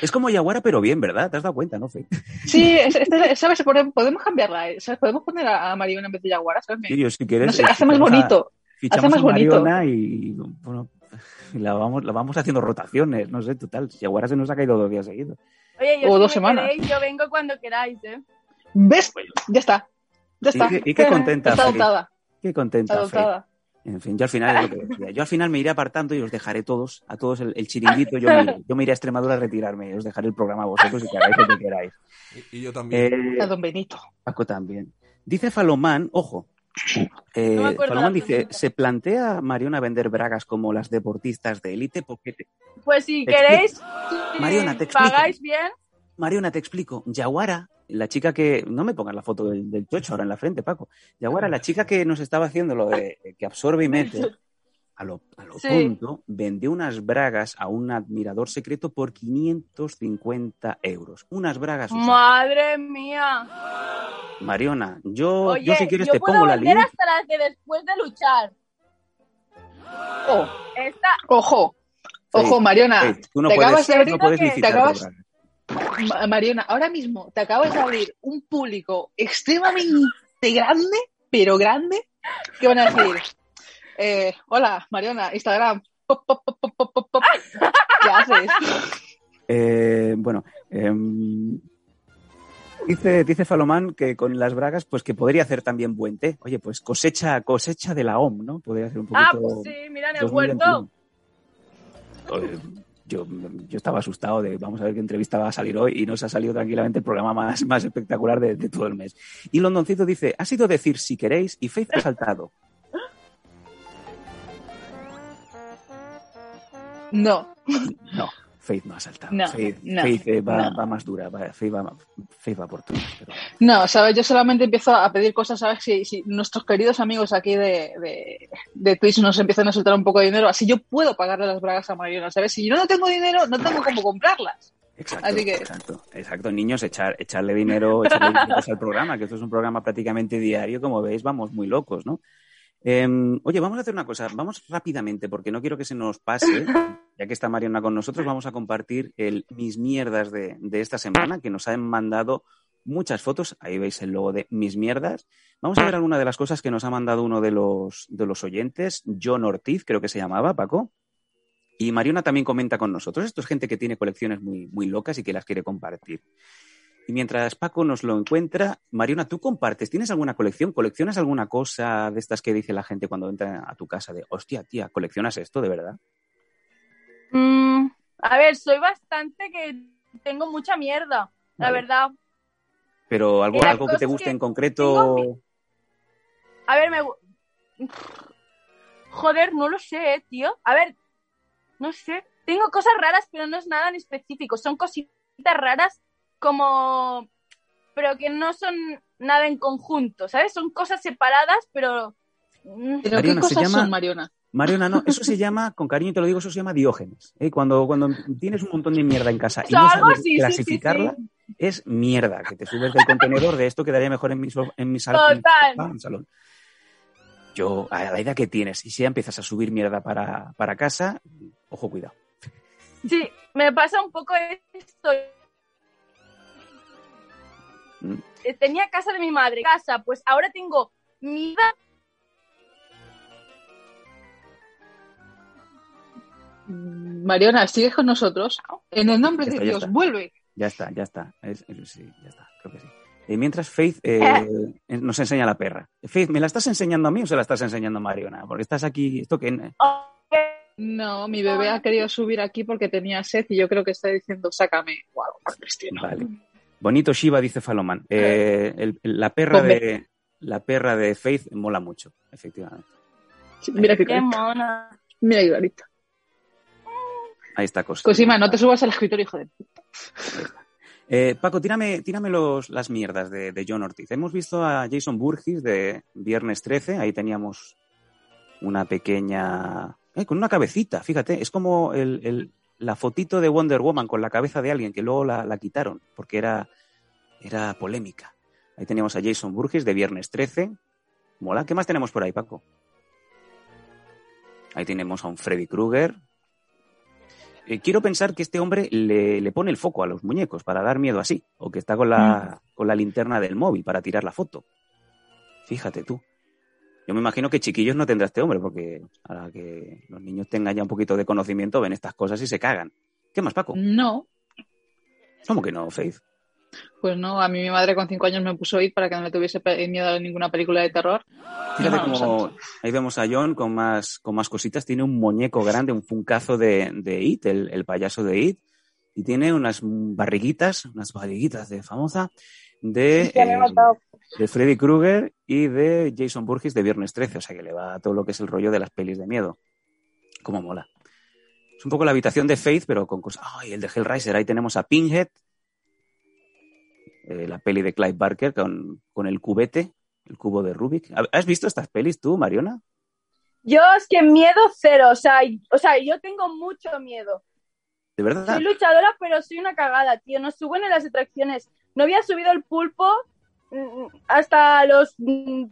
Es como Yaguara, pero bien, ¿verdad? ¿Te has dado cuenta, no, Faith? Sí, es- este- ¿sabes? Podemos podemos cambiarla, ¿eh? ¿sabes? Podemos poner a a Mariona en vez de Yaguara, ¿sabes? Me- Sí, yo, si quieres, no sé, eh, hace más bonito. Fichamos hace más a bonito. Mariona y, bueno, *laughs* la vamos, la vamos haciendo rotaciones, no sé, total. Yaguara se nos ha caído dos días seguidos. Oye, yo O si dos semanas. queréis, yo vengo cuando queráis, ¿eh? ¿Ves? Ya está. Ya Y está. qué- y qué contenta, Está adoptada. Qué contenta. Adoptada. En fin, yo al final es lo que decía. Yo al final me iré apartando y os dejaré todos, a todos el, el chiringuito. Yo me, iré. yo me iré a Extremadura a retirarme y os dejaré el programa a vosotros y que hagáis lo que queráis. Y, y yo también. Eh, A don Benito. Paco también. Dice Falomán, ojo, eh, No dice. ¿se plantea Mariona vender bragas como las deportistas de élite? Porque te- Pues si Te queréis, si Mariona, te pagáis bien, Mariona, te explico. Yaguara, la chica que. No me pongas la foto del, del chocho ahora en la frente, Paco. Yaguara, la chica que nos estaba haciendo lo de que absorbe y mete, *laughs* a lo, a lo Sí. tonto, vendió unas bragas a un admirador secreto por 550 euros. Unas bragas. usadas. madre mía. Mariona, yo, Oye, yo si quieres yo te puedo pongo la link. hasta las de después de luchar. Oh, Esta, ojo. Ojo. Mariona. Ey, tú no te puedes, acabas de abrir- no puedes que- licitar te acabas- por bragas. Ma- Mariona, ahora mismo te acabas de abrir un público extremadamente grande, pero grande, que van a decir, Eh, hola, Mariona, Instagram. Pop, pop, pop. ¿Qué haces? *laughs* Eh, bueno, em, dice, dice Falomán que con las bragas, pues que podría hacer también buen té. Oye, pues cosecha, cosecha de la OM, ¿no? Podría hacer un poquito. Ah, pues sí, mira en el 2021. huerto. Yo, yo estaba asustado de vamos a ver qué entrevista va a salir hoy y nos ha salido tranquilamente el programa más, más espectacular de, de todo el mes. Y Londoncito dice, ha sido decir si queréis y Faith ha saltado. No. No, Faith no ha saltado. No, Faith, no, Faith, eh, va, no. va más dura, va, Faith, va, Faith va por tu. pero- No, ¿sabes? Yo solamente empiezo a pedir cosas, ¿sabes? Si, si nuestros queridos amigos aquí de, de, de Twitch nos empiezan a soltar un poco de dinero, así yo puedo pagarle las bragas a Mariona, ¿sabes? Si yo no tengo dinero, no tengo cómo comprarlas. Exacto, Así que- exacto, exacto. Niños, echar, echarle dinero, echarle dinero al programa, que esto es un programa prácticamente diario, como veis, vamos muy locos, ¿no? Em, oye, vamos a hacer una cosa, vamos rápidamente, porque no quiero que se nos pase, *laughs* ya que está Mariana con nosotros, vamos a compartir el Mis Mierdas de, de esta semana, que nos han mandado muchas fotos, ahí veis el logo de Mis Mierdas. Vamos a ver alguna de las cosas que nos ha mandado uno de los, de los oyentes, John Ortiz, creo que se llamaba, Paco. Y Mariona también comenta con nosotros. Esto es gente que tiene colecciones muy, muy locas y que las quiere compartir. Y mientras Paco nos lo encuentra, Mariona, ¿tú compartes? ¿Tienes alguna colección? ¿Coleccionas alguna cosa de estas que dice la gente cuando entra a tu casa? De, hostia, tía, ¿coleccionas esto de verdad? Mm, a ver, soy bastante que tengo mucha mierda, la verdad. Pero algo, algo que te guste que en concreto. tengo A ver, me... Joder, no lo sé, eh, tío. A ver, no sé. Tengo cosas raras, pero no es nada en específico. Son cositas raras como... Pero que no son nada en conjunto, ¿sabes? Son cosas separadas, pero... mm, Pero Mariona, ¿qué se cosas llama- son, Mariona? Mariona, no, eso se llama, con cariño te lo digo, eso se llama diógenes. ¿eh? Cuando, cuando tienes un montón de mierda en casa y O sea, no sabes así, sí, sí, clasificarla, sí. es mierda, que te subes del contenedor de esto quedaría mejor en mi, en mi sal- en mi Total. sofá, en salón. Yo, a la idea que tienes, y si ya empiezas a subir mierda para, para casa, ojo, cuidado. Sí, me pasa un poco esto. Mm. Eh, Tenía casa de mi madre, casa, pues ahora tengo mi vida. Mariona, sigues con nosotros. En el nombre de Dios, está. vuelve. Ya está, ya está. Es- es- sí, ya está, creo que sí. Y mientras Faith eh, *laughs* nos enseña la perra. Faith, ¿me la estás enseñando a mí o se la estás enseñando a Mariona? Porque estás aquí, esto que... No, mi bebé ha querido subir aquí porque tenía sed y yo creo que está diciendo, sácame. Guau, Cristina. Vale. Bonito Shiva, dice Faloman. Eh, el- el- la, perra de, la perra de Faith mola mucho, efectivamente. Sí, Mira qué Qué mona. Mira qué clarita. Ahí está cosa. Cosima, no te subas al escritorio, hijo de... Eh, Paco, tírame, tírame los, las mierdas de, de John Ortiz. Hemos visto a Jason Burgis de Viernes 13. Ahí teníamos una pequeña... eh, con una cabecita, fíjate. Es como el, el- la fotito de Wonder Woman con la cabeza de alguien que luego la, la quitaron porque era, era polémica. Ahí teníamos a Jason Burgis de Viernes 13. Mola. ¿Qué más tenemos por ahí, Paco? Ahí tenemos a un Freddy Krueger. Eh, quiero pensar que este hombre le, le pone el foco a los muñecos para dar miedo así, o que está con la, con la linterna del móvil para tirar la foto. Fíjate tú. Yo me imagino que chiquillos no tendrá este hombre, porque a la que los niños tengan ya un poquito de conocimiento ven estas cosas y se cagan. ¿Qué más, Paco? No, ¿Cómo que no, Faith? pues no, a mí mi madre con cinco años me puso ir para que no le tuviese miedo a ninguna película de terror. Fíjate *laughs* No, como ahí vemos a John con más, con más cositas. Tiene un muñeco grande, un funcazo de, de It, el, el payaso de It. Y tiene unas barriguitas, unas barriguitas de famosa de, eh, de Freddy Krueger y de Jason Burgess de Viernes 13. O sea que le va a todo lo que es el rollo de las pelis de miedo. Como mola. Es un poco la habitación de Faith, pero con cosas. ¡Ay! el de Hellraiser. Ahí tenemos a Pinhead. eh, la peli de Clive Barker con, con el cubete, el cubo de Rubik. ¿Has visto estas pelis tú, Mariona? Yo es que miedo cero, o sea, o sea, yo tengo mucho miedo. ¿De verdad? Soy luchadora, pero soy una cagada, tío. No suben en las atracciones. No había subido el pulpo mm, hasta los mm,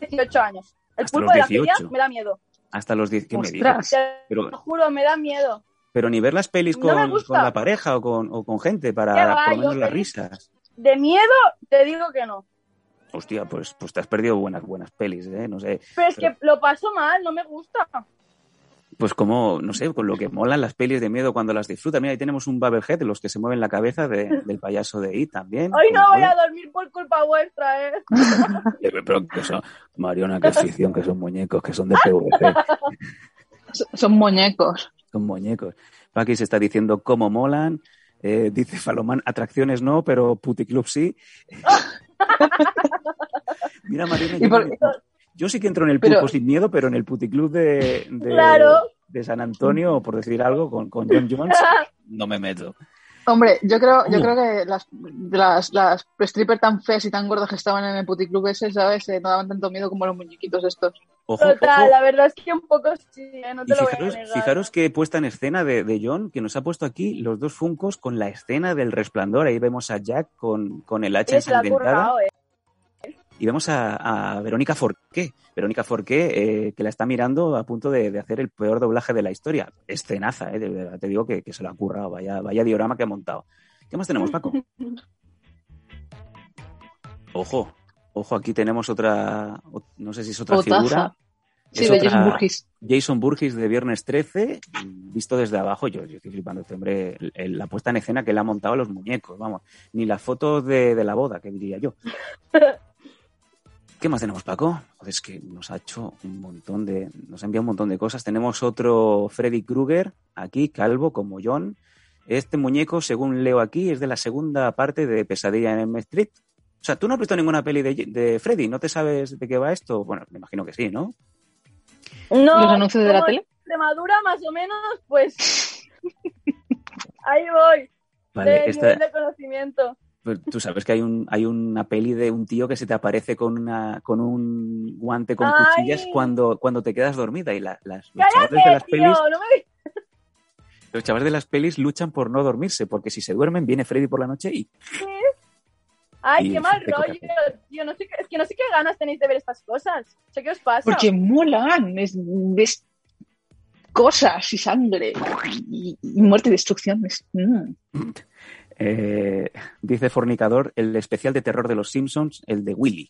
18 años. El Hasta pulpo de la feria 18. me da miedo. Hasta los 10. ¿Qué me Ostras. dices? Te Pero, lo juro, me da miedo. pero ni ver las pelis con, la pareja o con, o con gente para va, por lo menos yo las feliz. risas. De miedo, te digo que no. Hostia, pues, pues te has perdido buenas, buenas pelis, ¿eh? No sé. Pero es Pero- que lo paso mal, no me gusta. Pues como, no sé, con lo que molan las pelis de miedo cuando las disfrutas. Mira, ahí tenemos un Bubblehead, los que se mueven la cabeza de- del payaso de It también. Hoy no Pues, voy a dormir por culpa vuestra, ¿eh? *laughs* eh, Pero que son, Mariona, que es ficción, que son muñecos, que son de PVC, *laughs* So- Son muñecos. son muñecos. Paqui se está diciendo cómo molan. Eh, dice Falomán, atracciones no, pero puticlub sí. *laughs* Mira, Mariona, Y yo, por- yo sí que entro en el Pero- pulpo sin miedo, pero en el puticlub de, de, Claro. de San Antonio, por decir algo, con, con John Jones, *laughs* no me meto. Hombre, yo creo, yo Uh. creo que las, las, las strippers tan feas y tan gordas que estaban en el puticlub ese, ¿sabes? Eh, no daban tanto miedo como los muñequitos estos. Ojo, Total, ojo. la verdad es que un poco sí, ¿eh? no Y te lo voy fijaros, a negar. fijaros que puesta en escena de, de John, que nos ha puesto aquí los dos funcos con la escena del resplandor. Ahí vemos a Jack con, con el hacha currado, ¿eh? Y vemos a, a Verónica Forqué. Verónica Forqué, eh, que la está mirando a punto de, de hacer el peor doblaje de la historia. Escenaza, eh, de verdad, te digo que, que se lo ha currado. Vaya, vaya diorama que ha montado. ¿Qué más tenemos, Paco? *laughs* Ojo, ojo, aquí tenemos otra, no sé si es otra Fotaza. figura. Sí, Es de otra- Jason Burgess. Jason Burgess de Viernes 13, visto desde abajo, yo, yo estoy flipando este hombre, el- el- la puesta en escena que le ha montado a los muñecos, vamos, ni las fotos de, de la boda, que diría yo. *laughs* ¿Qué más tenemos, Paco? Joder, es que nos ha hecho un montón de, nos ha enviado un montón de cosas. Tenemos otro Freddy Krueger, aquí, calvo, como John. Este muñeco, según leo aquí, es de la segunda parte de Pesadilla en M Street. O sea, tú no has visto ninguna peli de, de Freddy, ¿no te sabes de qué va esto? Bueno, me imagino que sí, ¿no? No, ¿Los anuncios de la tele? Extremadura, más o menos, pues. *laughs* Ahí voy. Vale, de esta- nivel de conocimiento. Pues tú sabes que hay un hay una peli de un tío que se te aparece con una con un guante con Ay. cuchillas cuando cuando te quedas dormida y la- las, los ¡Cállate, chavales de las tío! pelis No me los chavales de las pelis luchan por no dormirse porque si se duermen viene Freddy por la noche y Ay, Y qué mal rollo, tío. No sé, qué- es que no sé qué ganas tenéis de ver estas cosas. sé qué os pasa. Porque molan. Es, ves cosas y sangre y, y muerte y destrucción. Es- mm. Eh, dice Fornicador el especial de terror de los Simpsons el de Willy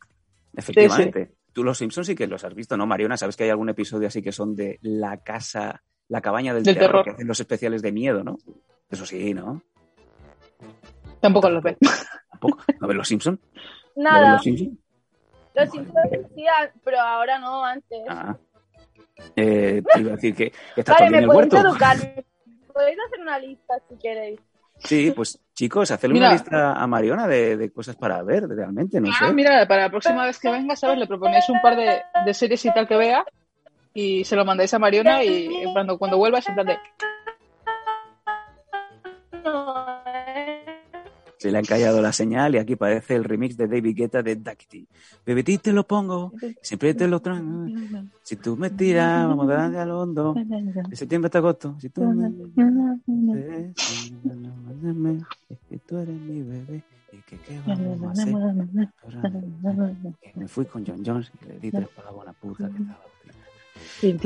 efectivamente tú los Simpsons sí que los has visto no Mariona sabes que hay algún episodio así que son de la casa la cabaña del, Del terror, terror. que hacen los especiales de miedo no eso sí no Tampoco lo ve. tampoco a ver los Simpsons Nada, los Simpsons los Simpsons decían, pero ahora no, antes. Ah. Eh, te iba a decir que, que está vale, todo en me el podéis huerto. educar. Podéis hacer una lista si queréis. Sí, pues chicos, hacerle Mira. una lista a Mariona de, de cosas para ver, realmente, no Ah, sé. mira, para la próxima vez que venga, ¿sabes? Le proponéis un par de, de series y tal que vea y se lo mandáis a Mariona y cuando, cuando vuelva es en plan de... Se le ha encallado la señal y aquí parece el remix de David Guetta de Duckity. Bebetí te lo pongo, siempre te lo traigo. Si tú me tiras, vamos a darle al hondo. De septiembre hasta agosto. Si tú me... *laughs* Es que tú eres mi bebé. ¿Y que qué vamos a hacer? Que me fui con John Jones y le di tres palos a una puta que estaba.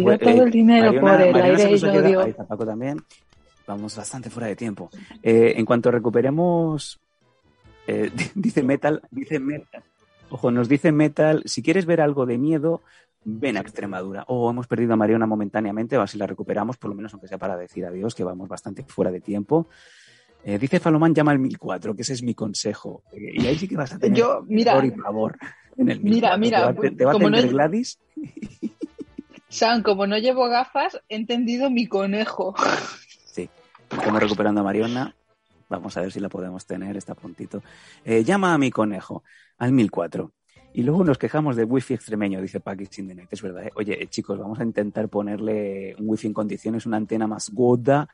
Pues, todo eh, el dinero Mariona- por el Mariona se aire y lo ahí está Paco también. Vamos bastante fuera de tiempo. Eh, en cuanto recuperemos, eh, *laughs* dice Metal, dice Metal. Ojo, nos dice Metal, si quieres ver algo de miedo, ven a Extremadura. O hemos perdido a Mariona momentáneamente, a ver si la recuperamos, por lo menos aunque sea para decir adiós, que vamos bastante fuera de tiempo. Eh, dice Falomán, llama al 1004, que ese es mi consejo. Eh, y ahí sí que vas a tener Yo, mira, terror y pavor en el mira, 1004. mira, te va, a- te, te va a como no atender es- Gladys. *laughs* Sam, como no llevo gafas, he entendido mi conejo. *laughs* Sí, estamos recuperando a Mariona. Vamos a ver si la podemos tener, está a puntito. Eh, llama a mi conejo al 1004. Y luego nos quejamos de wifi extremeño, dice Paki sin the Night. Es verdad, ¿eh? Oye, chicos, vamos a intentar ponerle un wifi en condiciones, una antena más gorda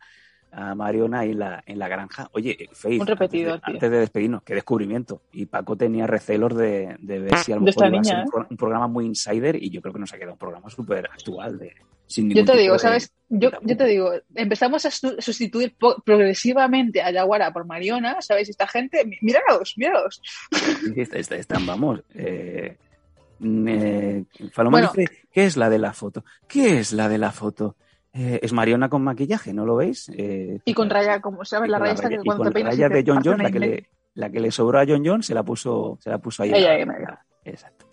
a Mariona en la, en la granja. Oye, eh, Faith, Un repetidor, antes de, tío. antes de despedirnos, qué descubrimiento. Y Paco tenía recelos de, de ver si a lo mejor iba a ser niña, un, pro- un programa muy insider y yo creo que nos ha quedado un programa súper actual. De, sin Yo te digo, de- ¿sabes? Yo, yo te digo, empezamos a su- sustituir progresivamente a Yaguara por Mariona, ¿sabes? Y esta gente, míralos, míralos. Sí, está- está- están, vamos. Eh, eh, Bueno. dice, ¿qué es la de la foto? ¿Qué es la de la foto? Eh, es Mariona con maquillaje, ¿no lo veis? Eh, Y con raya, como sabes, la raya raya- que cuando con te peinas raya y te de John John, la que, le, la que le sobró a John John, se la puso, se la puso ahí. La- ahí, en medio. Exacto.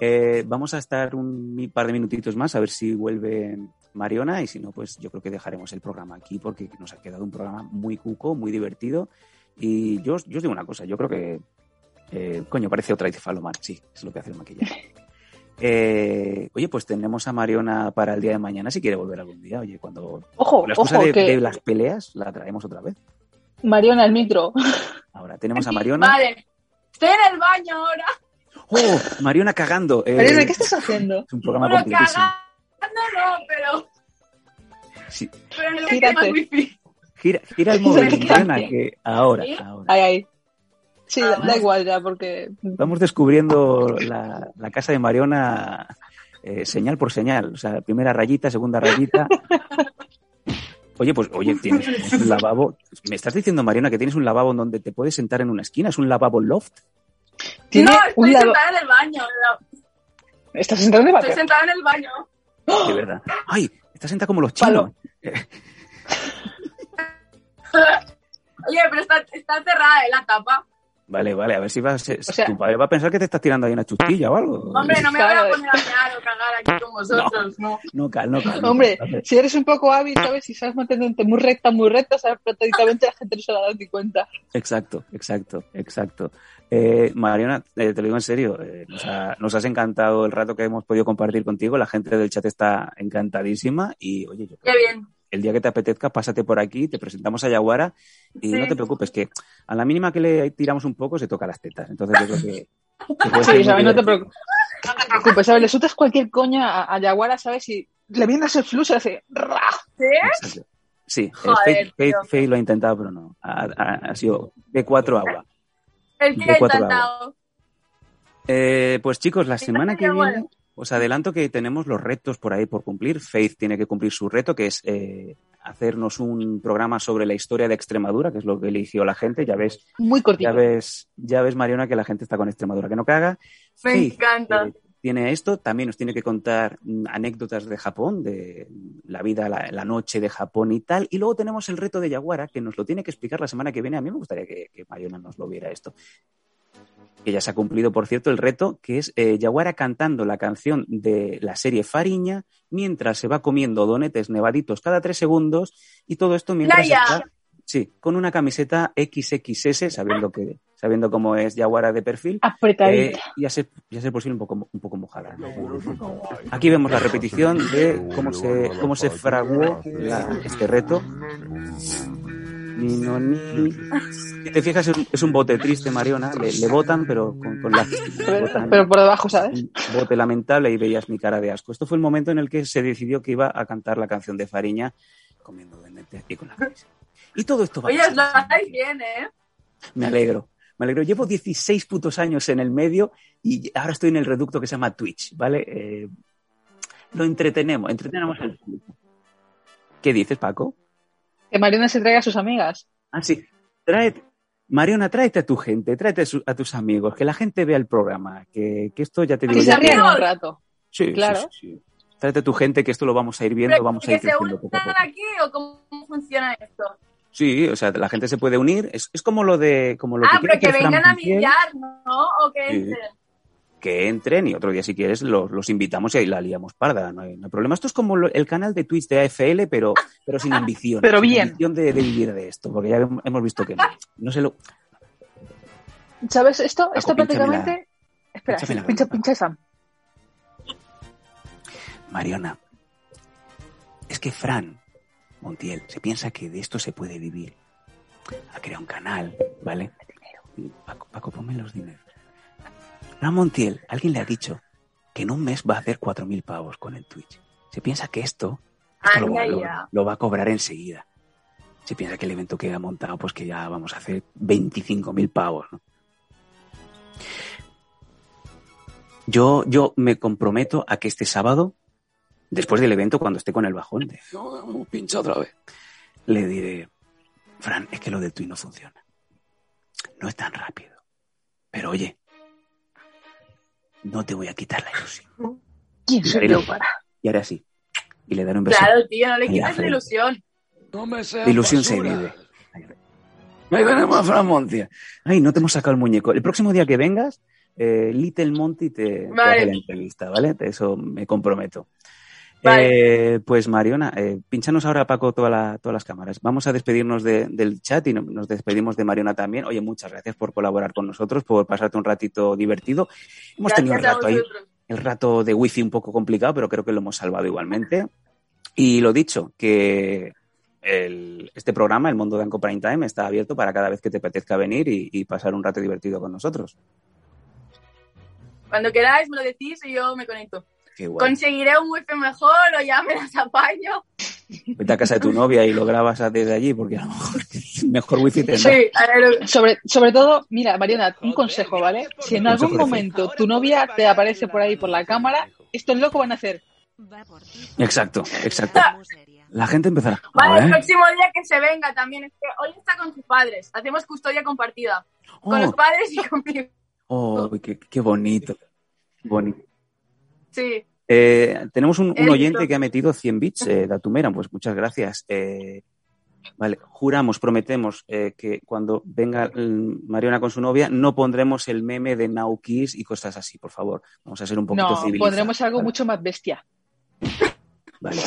Eh, vamos a estar un par de minutitos más a ver si vuelve Mariona y si no, pues yo creo que dejaremos el programa aquí porque nos ha quedado un programa muy cuco, muy divertido. Y yo, os- yo os digo una cosa, yo creo que, coño, parece otra Falomar, sí, es lo que hace el maquillaje. *laughs* Eh, oye, pues tenemos a Mariona para el día de mañana si quiere volver algún día. Oye, cuando Ojo, la excusa ojo, de, que de las peleas la traemos otra vez. Mariona, el micro. Ahora tenemos a Mariona. Vale. Estoy en el baño ahora. ¡Oh! Mariona cagando. Eh, Mariona, ¿qué estás haciendo? Es un programa Bueno, completísimo. cagando no, pero, Sí, pero Gírate. tema wifi. gira, gira el *laughs* móvil. Mariona, que ahora, ¿Sí? ahora. Ay, ay. Sí, Ah, da, igual ya, porque. Vamos descubriendo la, la casa de Mariona eh, señal por señal. O sea, primera rayita, segunda rayita. *laughs* Oye, pues, oye, tienes un lavabo. ¿Me estás diciendo, Mariona, que tienes un lavabo en donde te puedes sentar en una esquina? ¿Es un lavabo loft? Tiene no, un estoy sentada en el baño. no, ¿Estás sentado en el Estoy váter? sentada en el baño. De verdad. ¡Ay! Estás sentada como los chinos. *laughs* Oye, pero está, está cerrada ¿eh, la tapa. Vale, vale, a ver si vas, sea- tu padre va a pensar que te estás tirando ahí una chutilla o algo. Hombre, no me voy a poner a mear o cagar aquí con vosotros, no. No, cal, no, cal. no Hombre, cal. si eres un poco hábil, ¿sabes? Si sabes mantenerte muy recta, muy recta, ¿sabes? Prácticamente la gente no se va a dar ni cuenta. Exacto, exacto, exacto. Eh, Mariana, eh, te lo digo en serio, eh, nos, ha- nos has encantado el rato que hemos podido compartir contigo. La gente del chat está encantadísima y, oye, yo Qué creo que bien. El día que te apetezca, pásate por aquí, te presentamos a Yaguara y Sí. no te preocupes, que a la mínima que le tiramos un poco se toca las tetas. Entonces yo creo que... *laughs* Sí, ¿sabes? No te preocupes. No te preocupes, ¿sabes? Le sueltas cualquier coña a, a Yaguara, ¿sabes? Y le vienes el flujo y hace. ¿Sí? Sí, Joder, Faith, Faith- tío. Faith lo ha intentado, pero no. Ha, ha- ha sido de cuatro agua. El que De ha cuatro intentado. Eh, pues chicos, la semana que viene bueno. Os adelanto que tenemos los retos por ahí por cumplir. Faith tiene que cumplir su reto, que es eh, hacernos un programa sobre la historia de Extremadura, que es lo que eligió la gente. Ya ves, Muy cortito. ya ves, ya ves, Mariona, que la gente está con Extremadura, que no caga. Me Faith, encanta. eh, tiene esto, también nos tiene que contar mm, anécdotas de Japón, de la vida, la, la noche de Japón y tal. Y luego tenemos el reto de Yaguara, que nos lo tiene que explicar la semana que viene. A mí me gustaría que, que Mariona nos lo viera esto. Que ya se ha cumplido, por cierto, el reto, que es eh, Yaguara cantando la canción de la serie Fariña mientras se va comiendo donetes nevaditos cada tres segundos y todo esto mientras está, sí, con una camiseta XXS, sabiendo que sabiendo cómo es Yaguara de perfil, eh, y a ser, y a ser posible un poco, un poco mojada. Aquí vemos la repetición de cómo se, cómo se fraguó la- este reto. Ni, no, ni. Si te fijas, es un, bote triste, Mariona. Le, le botan, pero con, con la. *laughs* pero, pero por debajo, ¿sabes? un bote lamentable y veías mi cara de asco. Esto fue el momento en el que se decidió que iba a cantar la canción de Fariña comiendo donetes y con la camisa. Y todo esto va Oye, a os lo hacéis bien, ¿eh? me alegro. Me alegro. Llevo 16 putos años en el medio y ahora estoy en el reducto que se llama Twitch, ¿vale? Eh, lo entretenemos, entretenemos el público. ¿Qué dices, Paco? Que Mariona se traiga a sus amigas. Ah, sí. Trae, Mariona, tráete a tu gente, tráete a, su- a tus amigos, que la gente vea el programa, que, que esto ya te digo Que se que- rían un rato. Sí, claro. sí, sí. Tráete a tu gente, que esto lo vamos a ir viendo, Pero, vamos a ¿Que ir se creciendo poco a unan poco. aquí o cómo funciona esto? Sí, o sea, la gente se puede unir. Es, es como lo de. Como lo Ah, que pero que vengan a millar, ¿no? O que Sí. entren. Que entren y otro día si quieres los, los invitamos y ahí la liamos parda, no hay, no hay problema. Esto es como lo- el canal de Twitch de AFL, pero, pero sin ambición. Pero sin bien. ambición de, de vivir de esto, porque ya hem- hemos visto que no. No se lo... ¿Sabes esto? Paco, Esto prácticamente. Espera, la pincha, pincha esa. Mariona, es que Fran Montiel se piensa que de esto se puede vivir. Ha creado un canal, ¿vale? Paco, Paco, ponme los dineros. Fran Montiel, alguien le ha dicho que en un mes va a hacer 4.000 pavos con el Twitch. Se piensa que esto, esto lo, va- Anda lo- ya. lo va a cobrar enseguida. Se piensa que el evento que ha montado, pues que ya vamos a hacer 25.000 pavos, ¿no? Yo, yo me comprometo a que este sábado, después del evento, cuando esté con el bajón, de, otra vez, le diré, Fran, es que lo del Twitch no funciona. No es tan rápido. Pero oye, no te voy a quitar la ilusión. ¿Quién soy yo para? Y haré así. Y le daré un beso. Claro, tío, no le en la ilusión. La ilusión se vive. Ahí tenemos a Fran Montiel. Ay, no te hemos sacado el muñeco. El próximo día que vengas, eh, Little Monty te, te Vale. hace la entrevista, ¿vale? De eso me comprometo. Vale. Eh, pues Mariona, eh, pinchanos ahora, Paco, toda la- todas las cámaras. Vamos a despedirnos de- del chat y no- nos despedimos de Mariona también. Oye, muchas gracias por colaborar con nosotros, por pasarte un ratito divertido. Hemos tenido a rato ahí, el rato de wifi un poco complicado, pero creo que lo hemos salvado igualmente. Y lo dicho, que el- este programa, El Mundo de Anco Prime Time, está abierto para cada vez que te apetezca venir y, y pasar un rato divertido con nosotros. Cuando queráis me lo decís y yo me conecto. Qué guay. ¿Conseguiré un wifi mejor o ya me las apaño? Vete a casa de tu novia y lo grabas desde allí, porque a lo mejor *laughs* mejor wifi tendrá. Sí, a ver, Sobre, sobre todo, mira, Mariana, un consejo, ¿vale? Si en algún momento tu novia te aparece por ahí por la cámara, estos locos van a hacer. Exacto, exacto. La gente empezará. A Vale, el próximo día que se venga también. Es que hoy está con sus padres. Hacemos custodia compartida. Con los Oh, padres y conmigo. oh, qué, qué bonito. Bonito. Sí. Eh, tenemos un, un Éxito. oyente que ha metido 100 bits, eh, *laughs* Datumera, pues muchas gracias. Eh, vale, juramos, prometemos eh, que cuando venga Mariona con su novia no pondremos el meme de Now Kiss y cosas así, por favor. Vamos a ser un poquito No, pondremos algo ¿vale? mucho más bestia. Vale.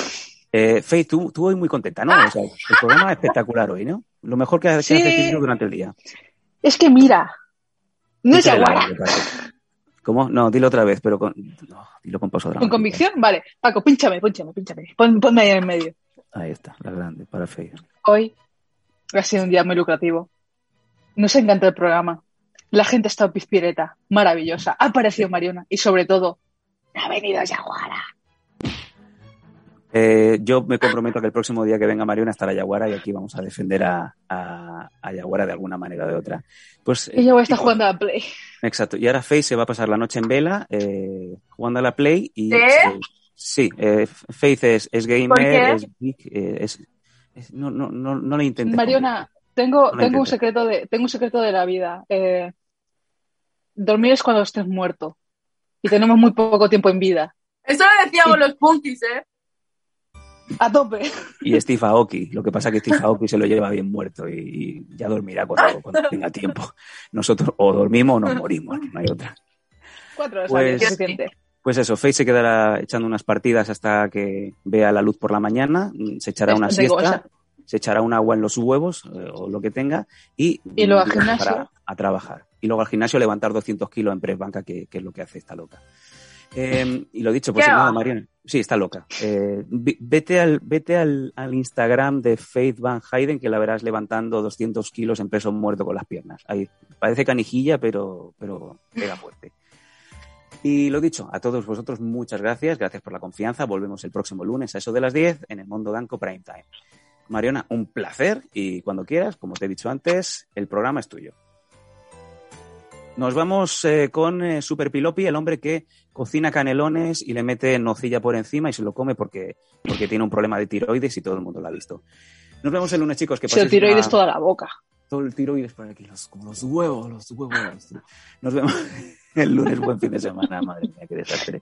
Eh, tú, tú hoy muy contenta, ¿no? O sea, el programa es espectacular hoy, ¿no? Lo mejor que, ha- que Sí. has decidido durante el día. Es que mira, no es Échale ¿Cómo? No, dilo otra vez, pero con, no, dilo con pausa ¿Con convicción? Vale. Paco, pínchame, pínchame, pínchame. Pon- ponme ahí en medio. Ahí está, la grande, para Faith. Hoy ha sido un día muy lucrativo. Nos encanta el programa. La gente ha estado pizpireta, maravillosa. Ha aparecido Mariona y sobre todo, ha venido Yaguara. Eh, yo me comprometo a que el próximo día que venga Mariona estará Yaguara y aquí vamos a defender a, a, a Yaguara de alguna manera o de otra. Pues, eh, Ella va a estar chicos, jugando a la Play. Exacto. Y ahora Faith se va a pasar la noche en vela eh, jugando a la Play y ¿Eh? sí, eh, Faith es, es gamer, es geek, eh, es, es- no, no, no, no le intentes. Mariona, tengo, No lo tengo un secreto de, tengo un secreto de la vida. Eh, dormir es cuando estés muerto. Y tenemos muy poco tiempo en vida. Eso lo decíamos los punkis, ¿eh? A tope. Y Steve Aoki, lo que pasa es que Steve Aoki se lo lleva bien muerto y, y ya dormirá cuando, cuando tenga tiempo. Nosotros o dormimos o nos morimos, no hay otra. Cuatro horas Pues- es suficiente. Pues eso, Faye se quedará echando unas partidas hasta que vea la luz por la mañana, mm, se echará una siesta, se echará un agua en los huevos eh, o lo que tenga y, Y luego al gimnasio. a trabajar. Y luego al gimnasio levantar 200 kilos en press banca, que, que es lo que hace esta loca. Eh, y lo dicho, pues ¿Qué nada? Mariana. Sí, está loca. Eh, vete al, vete al, al Instagram de Faith Van Hayden, que la verás levantando 200 kilos en peso muerto con las piernas. Ahí parece canijilla, pero, pero pega fuerte. Y lo dicho, a todos vosotros muchas gracias, gracias por la confianza. Volvemos el próximo lunes a eso de las 10 en el Mundo Danco Prime Time. Mariona, un placer y cuando quieras, como te he dicho antes, el programa es tuyo. Nos vamos eh, con eh, Super Pilopi, el hombre que cocina canelones y le mete nocilla por encima y se lo come porque, porque tiene un problema de tiroides y todo el mundo lo ha visto. Nos vemos el lunes, chicos. Que paséis tiroides una- toda la boca. todo el tiroides por aquí, los, como los huevos, los huevos. Nos vemos *laughs* el lunes, buen fin de semana, madre mía, qué desastre.